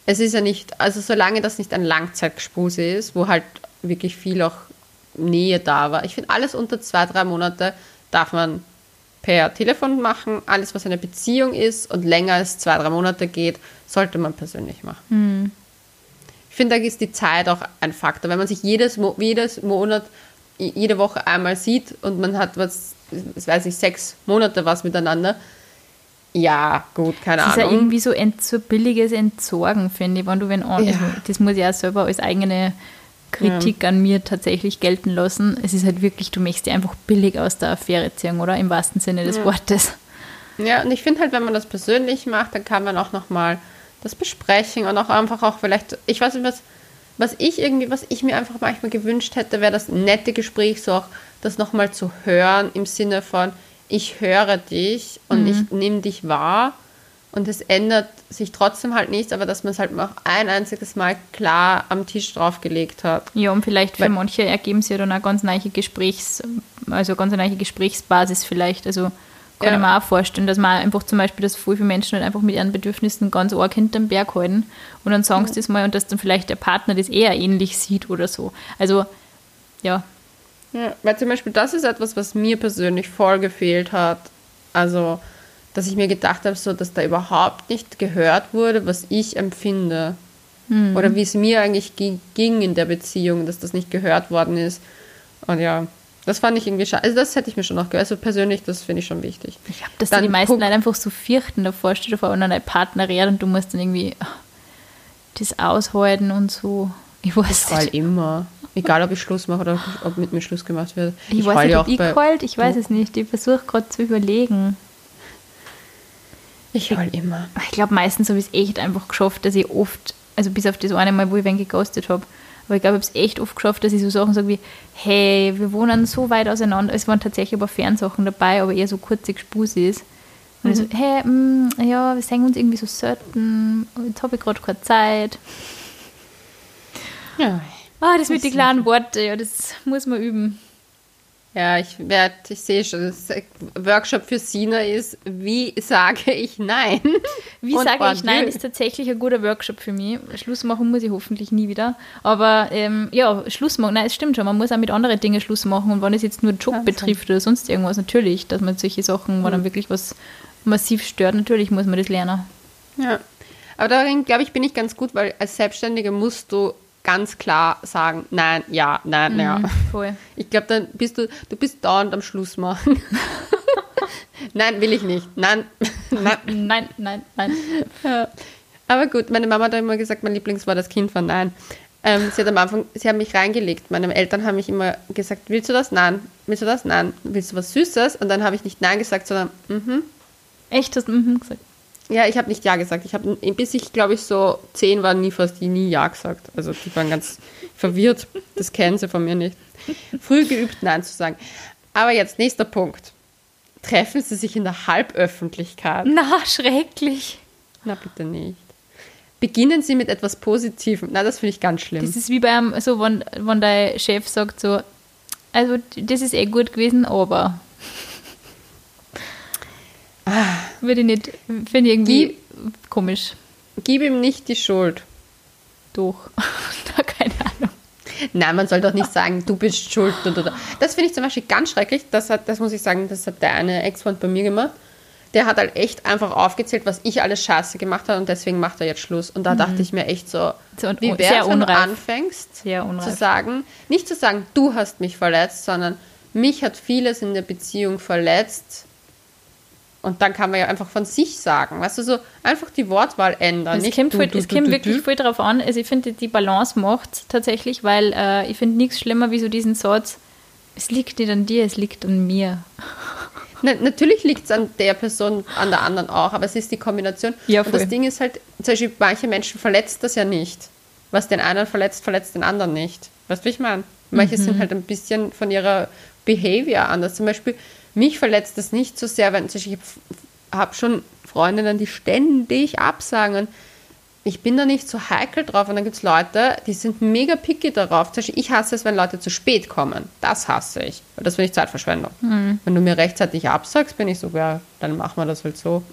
es ist ja nicht, also solange das nicht ein Langzeitgespuse ist, wo halt wirklich viel auch Nähe da war. Ich finde, alles unter zwei, drei Monate darf man per Telefon machen. Alles, was eine Beziehung ist und länger als zwei, drei Monate geht, sollte man persönlich machen. Ich finde, da ist die Zeit auch ein Faktor. Wenn man sich jedes, Mo jedes Monat, jede Woche einmal sieht und man hat was, das weiß ich, sechs Monate was miteinander, ja, gut, keine Das ist ja Ahnung. irgendwie so, ent, so billiges Entsorgen, finde ich, wenn du wenn an, Ja. das muss ich auch selber als eigene Kritik an mir tatsächlich gelten lassen. Es ist halt wirklich, du möchtest dich einfach billig aus der Affäre ziehen, oder? Im wahrsten Sinne des Wortes. Ja, und ich finde halt, wenn man das persönlich macht, dann kann man auch nochmal das besprechen und auch einfach auch vielleicht, ich weiß nicht, was, was ich irgendwie, was ich mir einfach manchmal gewünscht hätte, wäre das nette Gespräch, so auch das nochmal zu hören im Sinne von, ich höre dich und ich nehme dich wahr und es ändert sich trotzdem halt nichts, aber dass man es halt noch ein einziges Mal klar am Tisch draufgelegt hat. Ja, und vielleicht für Weil- manche ergeben sich ja dann auch ganz neue Gesprächs, also ganz neue Gesprächsbasis vielleicht. Also kann Ja. ich mir auch vorstellen, dass man einfach zum Beispiel, dass viele Menschen halt einfach mit ihren Bedürfnissen ganz arg hinterm Berg halten und dann sagen sie das mal und dass dann vielleicht der Partner das eher ähnlich sieht oder so. Also, ja, Ja, weil zum Beispiel das ist etwas, was mir persönlich voll gefehlt hat. Also, dass ich mir gedacht habe, so, dass da überhaupt nicht gehört wurde, was ich empfinde. Oder wie es mir eigentlich gi- ging in der Beziehung, dass das nicht gehört worden ist. Und ja, das fand ich irgendwie schade. Also, das hätte ich mir schon noch gehört. Also, persönlich, das finde ich schon wichtig. Ich glaube, dass Dann da die meisten Punkt- Leute einfach so fürchten davor, steht vor, und dein Partner redet und du musst dann irgendwie ah, das aushalten und so. Ich weiß Ich nicht. immer. Egal, ob ich Schluss mache oder ob mit mir Schluss gemacht wird. Ich, weiß heul nicht, ob ich geheult, ich weiß es nicht. Ich versuche gerade zu überlegen. Ich heul immer. Ich glaube, meistens habe ich es echt einfach geschafft, dass ich oft, also bis auf das eine Mal, wo ich wen geghostet habe, aber ich glaube, ich habe es echt oft geschafft, dass ich so Sachen sage wie, hey, wir wohnen so weit auseinander. Es waren tatsächlich aber Fernsachen dabei, aber eher so kurze Gespusis. Und ich so, hey, mm, ja, wir sehen uns irgendwie so selten, jetzt habe ich gerade keine Zeit. Ja. Ah, das mit den kleinen Worten, ja, das muss man üben. Ja, ich werde, ich sehe schon, das Workshop für Sina ist, wie sage ich nein? Wie Und sage ich nein, ist tatsächlich ein guter Workshop für mich. Schluss machen muss ich hoffentlich nie wieder. Aber ähm, ja, Schluss machen, nein, es stimmt schon, man muss auch mit anderen Dingen Schluss machen. Und wenn es jetzt nur Job Wahnsinn. betrifft oder sonst irgendwas, natürlich, dass man solche Sachen, wenn dann wirklich was massiv stört, natürlich muss man das lernen. Ja. Aber darin, glaube ich, bin ich ganz gut, weil als Selbstständige musst du ganz klar sagen, nein, ja, nein, ja. Voll. Ich glaube, dann bist du, du bist dauernd am Schluss machen. nein, will ich nicht. Nein, nein. Nein, nein, nein. Ja. Aber gut, meine Mama hat immer gesagt, mein Lieblingswort als Kind war Nein. Ähm, sie hat am Anfang, sie haben mich reingelegt. Meine Eltern haben mich immer gesagt, willst du das? Nein. Willst du das? Nein. Willst du was Süßes? Und dann habe ich nicht Nein gesagt, sondern mhm. Echt, hast du mhm gesagt? Ja, ich habe nicht Ja gesagt. Ich habe, bis ich, glaube ich, so zehn war, nie fast die nie Ja gesagt. Also die waren ganz verwirrt. Das kennen sie von mir nicht. Früh geübt, Nein zu sagen. Aber jetzt, nächster Punkt. Treffen sie sich in der Halböffentlichkeit? Na, schrecklich. Na, bitte nicht. Beginnen sie mit etwas Positivem? Na, das finde ich ganz schlimm. Das ist wie beim, so, wenn, wenn dein Chef sagt so, also das ist eh gut gewesen, aber. Würde ich nicht, finde ich irgendwie komisch. Gib ihm nicht die Schuld. Doch. Keine Ahnung. Nein, man soll doch nicht sagen, du bist schuld. Das finde ich zum Beispiel ganz schrecklich. Das, hat, das muss ich sagen, das hat der eine Ex-Freund bei mir gemacht. Der hat halt echt einfach aufgezählt, was ich alles scheiße gemacht habe und deswegen macht er jetzt Schluss. Und da dachte ich mir echt so, So, wie wäre wenn du anfängst zu sagen, nicht zu sagen, du hast mich verletzt, sondern mich hat vieles in der Beziehung verletzt. Und dann kann man ja einfach von sich sagen, weißt du, so einfach die Wortwahl ändern. Es kommt, voll, du, es du, kommt du, wirklich voll darauf an. Also ich finde, die Balance macht tatsächlich, weil äh, ich finde nichts schlimmer wie so diesen Satz, es liegt nicht an dir, es liegt an mir. Na, natürlich liegt es an der Person, an der anderen auch, aber es ist die Kombination. Ja, und das voll. Ding ist halt, zum Beispiel, manche Menschen verletzt das ja nicht. Was den einen verletzt, verletzt den anderen nicht. Weißt du, wie ich meine? Manche Mhm. sind halt ein bisschen von ihrer Behavior anders. Zum Beispiel, mich verletzt das nicht so sehr, wenn ich habe schon Freundinnen, die ständig absagen. Ich bin da nicht so heikel drauf. Und dann gibt es Leute, die sind mega picky darauf. Zum Beispiel, ich hasse es, wenn Leute zu spät kommen. Das hasse ich. Weil das finde ich Zeitverschwendung. Wenn du mir rechtzeitig absagst, bin ich so, ja, dann machen wir das halt so.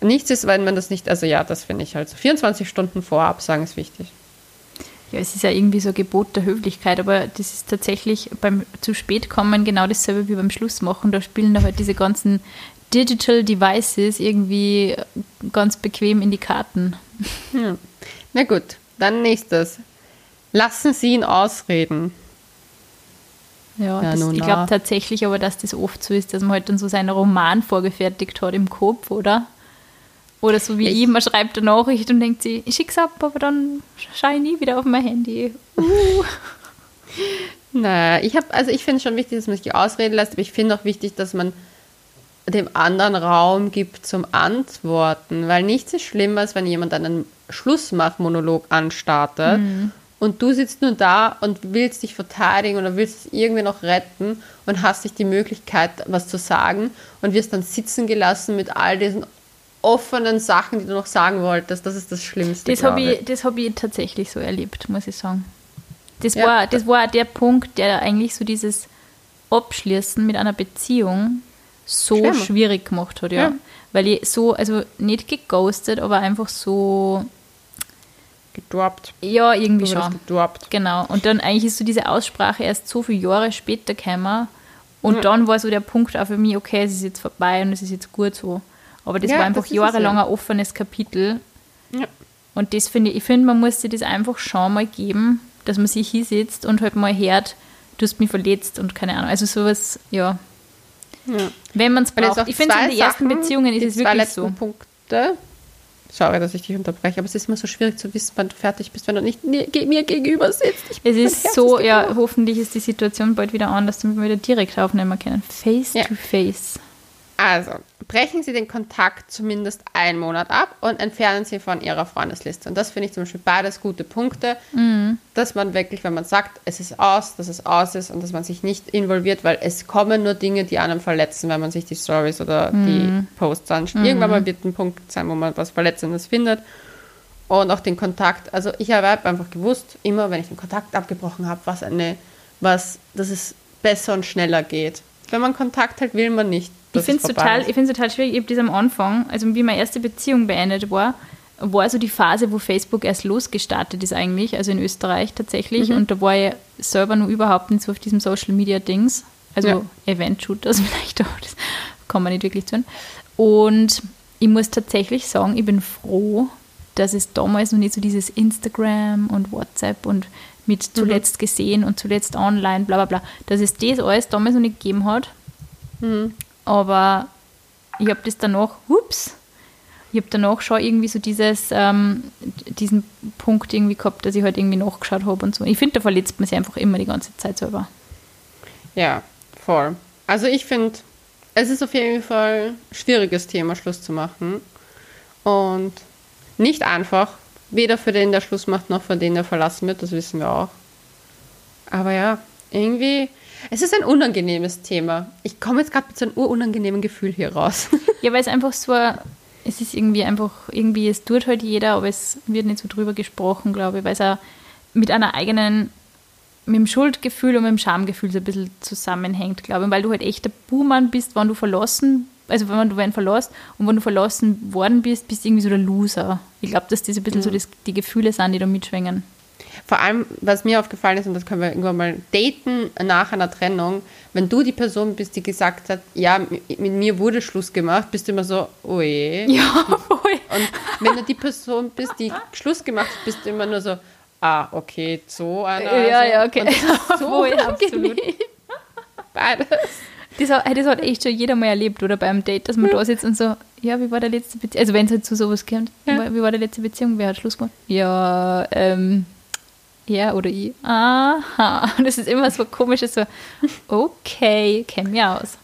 Nichts ist, wenn man das nicht, also ja, das finde ich halt so. 24 Stunden vor Absagen ist wichtig. Ja, es ist ja irgendwie so ein Gebot der Höflichkeit, aber das ist tatsächlich beim zu spät kommen genau dasselbe wie beim Schluss machen. Da spielen da halt diese ganzen Digital Devices irgendwie ganz bequem in die Karten. Hm. Na gut, dann nächstes. Lassen Sie ihn ausreden. Ja, Ja, das, ich glaube tatsächlich aber, dass das oft so ist, dass man halt dann so seinen Roman vorgefertigt hat im Kopf, oder? Oder so wie Ich- man schreibt eine Nachricht und denkt sich, ich schick's ab, aber dann schaue ich nie wieder auf mein Handy. Uh. Naja, ich habe, also ich finde es schon wichtig, dass man sich ausreden lässt, aber ich finde auch wichtig, dass man dem anderen Raum gibt zum Antworten, weil nichts ist schlimmer, als wenn jemand einen Schlussmachmonolog anstartet und du sitzt nur da und willst dich verteidigen oder willst es irgendwie noch retten und hast nicht die Möglichkeit, was zu sagen und wirst dann sitzen gelassen mit all diesen offenen Sachen, die du noch sagen wolltest. Das ist das Schlimmste. Das habe ich, das hab ich tatsächlich so erlebt, muss ich sagen. Das, Ja. war, das war der Punkt, der eigentlich so dieses Abschließen mit einer Beziehung so macht. schwierig gemacht hat, ja. Ja. Weil ich so, also nicht geghostet, aber einfach so, Gedroppt. ja, irgendwie schon. gedroppt. Genau. Und dann eigentlich ist so diese Aussprache erst so viele Jahre später gekommen. Und dann war so der Punkt auch für mich, okay, es ist jetzt vorbei und es ist jetzt gut so. Aber das Ja, war einfach jahrelang ja. ein offenes Kapitel. Ja. Und das finde ich, ich finde, man muss sich das einfach schon mal geben, dass man sich hinsetzt und halt mal hört, du hast mich verletzt und keine Ahnung. Also sowas, ja. Ja. Wenn man es braucht. Ich finde, in den ersten Beziehungen ist es wirklich so. Punkte. Sorry, dass ich dich unterbreche, aber es ist immer so schwierig zu wissen, wann du fertig bist, wenn du nicht mir ge- mir gegenüber sitzt. Ich- Es ist so, ist ja, hoffentlich ist die Situation bald wieder an, dass wir wieder direkt aufnehmen können. Face Ja. to face. Also, brechen Sie den Kontakt zumindest einen Monat ab und entfernen Sie von Ihrer Freundesliste. Und das finde ich zum Beispiel beides gute Punkte, Mhm. dass man wirklich, wenn man sagt, es ist aus, dass es aus ist und dass man sich nicht involviert, weil es kommen nur Dinge, die einem verletzen, wenn man sich die Stories oder Mhm. die Posts anschaut. Irgendwann mal wird ein Punkt sein, wo man was Verletzendes findet. Und auch den Kontakt. Also ich habe einfach gewusst, immer wenn ich den Kontakt abgebrochen habe, was eine, was, dass es besser und schneller geht. Wenn man Kontakt hat, will man nicht. Ich finde es total, ich total schwierig. Ich habe das am Anfang, also wie meine erste Beziehung beendet war, war so die Phase, wo Facebook erst losgestartet ist eigentlich, also in Österreich tatsächlich. Mhm. Und da war ich selber nur überhaupt nicht so auf diesem Social Media Dings. Also Ja. Event-Shooters vielleicht, aber das kann man nicht wirklich tun. Und ich muss tatsächlich sagen, ich bin froh, dass es damals noch nicht so dieses Instagram und WhatsApp und mit Mhm. zuletzt gesehen und zuletzt online, bla bla bla, dass es das alles damals noch nicht gegeben hat. Mhm. Aber ich habe das danach, ups, ich habe danach schon irgendwie so dieses, ähm, diesen Punkt irgendwie gehabt, dass ich halt irgendwie nachgeschaut habe und so. Ich finde, da verletzt man sich einfach immer die ganze Zeit selber. Ja, voll. Also ich finde, es ist auf jeden Fall ein schwieriges Thema, Schluss zu machen. Und nicht einfach. Weder für den, der Schluss macht, noch für den, der verlassen wird, das wissen wir auch. Aber ja, irgendwie, es ist ein unangenehmes Thema. Ich komme jetzt gerade mit so einem urunangenehmen Gefühl hier raus. Ja, weil es einfach so, es ist irgendwie einfach, irgendwie, es tut halt jeder, aber es wird nicht so drüber gesprochen, glaube ich, weil es auch mit einer eigenen, mit dem Schuldgefühl und mit dem Schamgefühl so ein bisschen zusammenhängt, glaube ich, weil du halt echt der Buhmann bist, wann du verlassen, also wenn du wen verlässt und wenn du verlassen worden bist, bist du irgendwie so der Loser. Ich glaube, dass das ein bisschen so das, die Gefühle sind, die da mitschwingen. Vor allem, was mir aufgefallen ist, und das können wir irgendwann mal daten nach einer Trennung, wenn du die Person bist, die gesagt hat, ja, mit mir wurde Schluss gemacht, bist du immer so, oh je. Ja, voll. Und wenn du die Person bist, die Schluss gemacht hat, bist du immer nur so, ah, okay, so einer. Ja, also. ja, okay. So Voll, absolut. Beides. Das hat, das hat echt schon jeder mal erlebt, oder beim Date, dass man da sitzt und so, ja, wie war der letzte Beziehung? Also wenn es halt zu sowas kommt, ja. wie, war, wie war der letzte Beziehung? Wer hat Schluss gemacht? Ja, ähm, er oder ich. Aha. Und das ist immer so komisch, so, okay, kenn mich aus.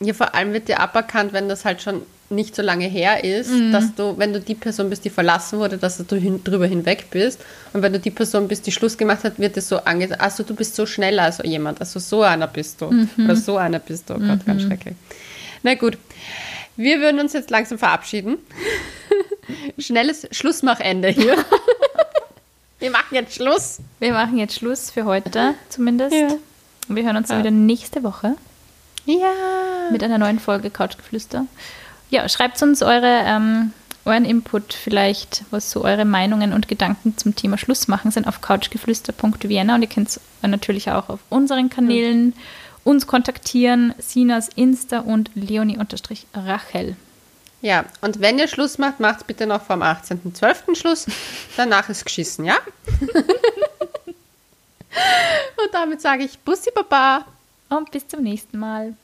Ja, vor allem wird dir aberkannt, wenn das halt schon nicht so lange her ist, mhm. dass du, wenn du die Person bist, die verlassen wurde, dass du hin, drüber hinweg bist. Und wenn du die Person bist, die Schluss gemacht hat, wird es so angesagt, also du bist so schneller als jemand, also so einer bist du. Mhm. Oder so einer bist du. Oh Gott, mhm. ganz schrecklich. Na gut. Wir würden uns jetzt langsam verabschieden. Schnelles Schlussmachende hier. Wir machen jetzt Schluss. Wir machen jetzt Schluss für heute zumindest. Ja. Wir hören uns ja. wieder nächste Woche. Ja. Mit einer neuen Folge Couchgeflüster. Ja, schreibt uns eure, ähm, euren Input vielleicht, was so eure Meinungen und Gedanken zum Thema Schlussmachen sind auf couchgeflüster.vienna und ihr könnt natürlich auch auf unseren Kanälen uns kontaktieren, Sinas Insta und Leonie-Rachel. Ja, und wenn ihr Schluss macht, macht es bitte noch vom 18.12. Schluss. Danach ist geschissen, ja? und damit sage ich Bussi Baba. Und bis zum nächsten Mal.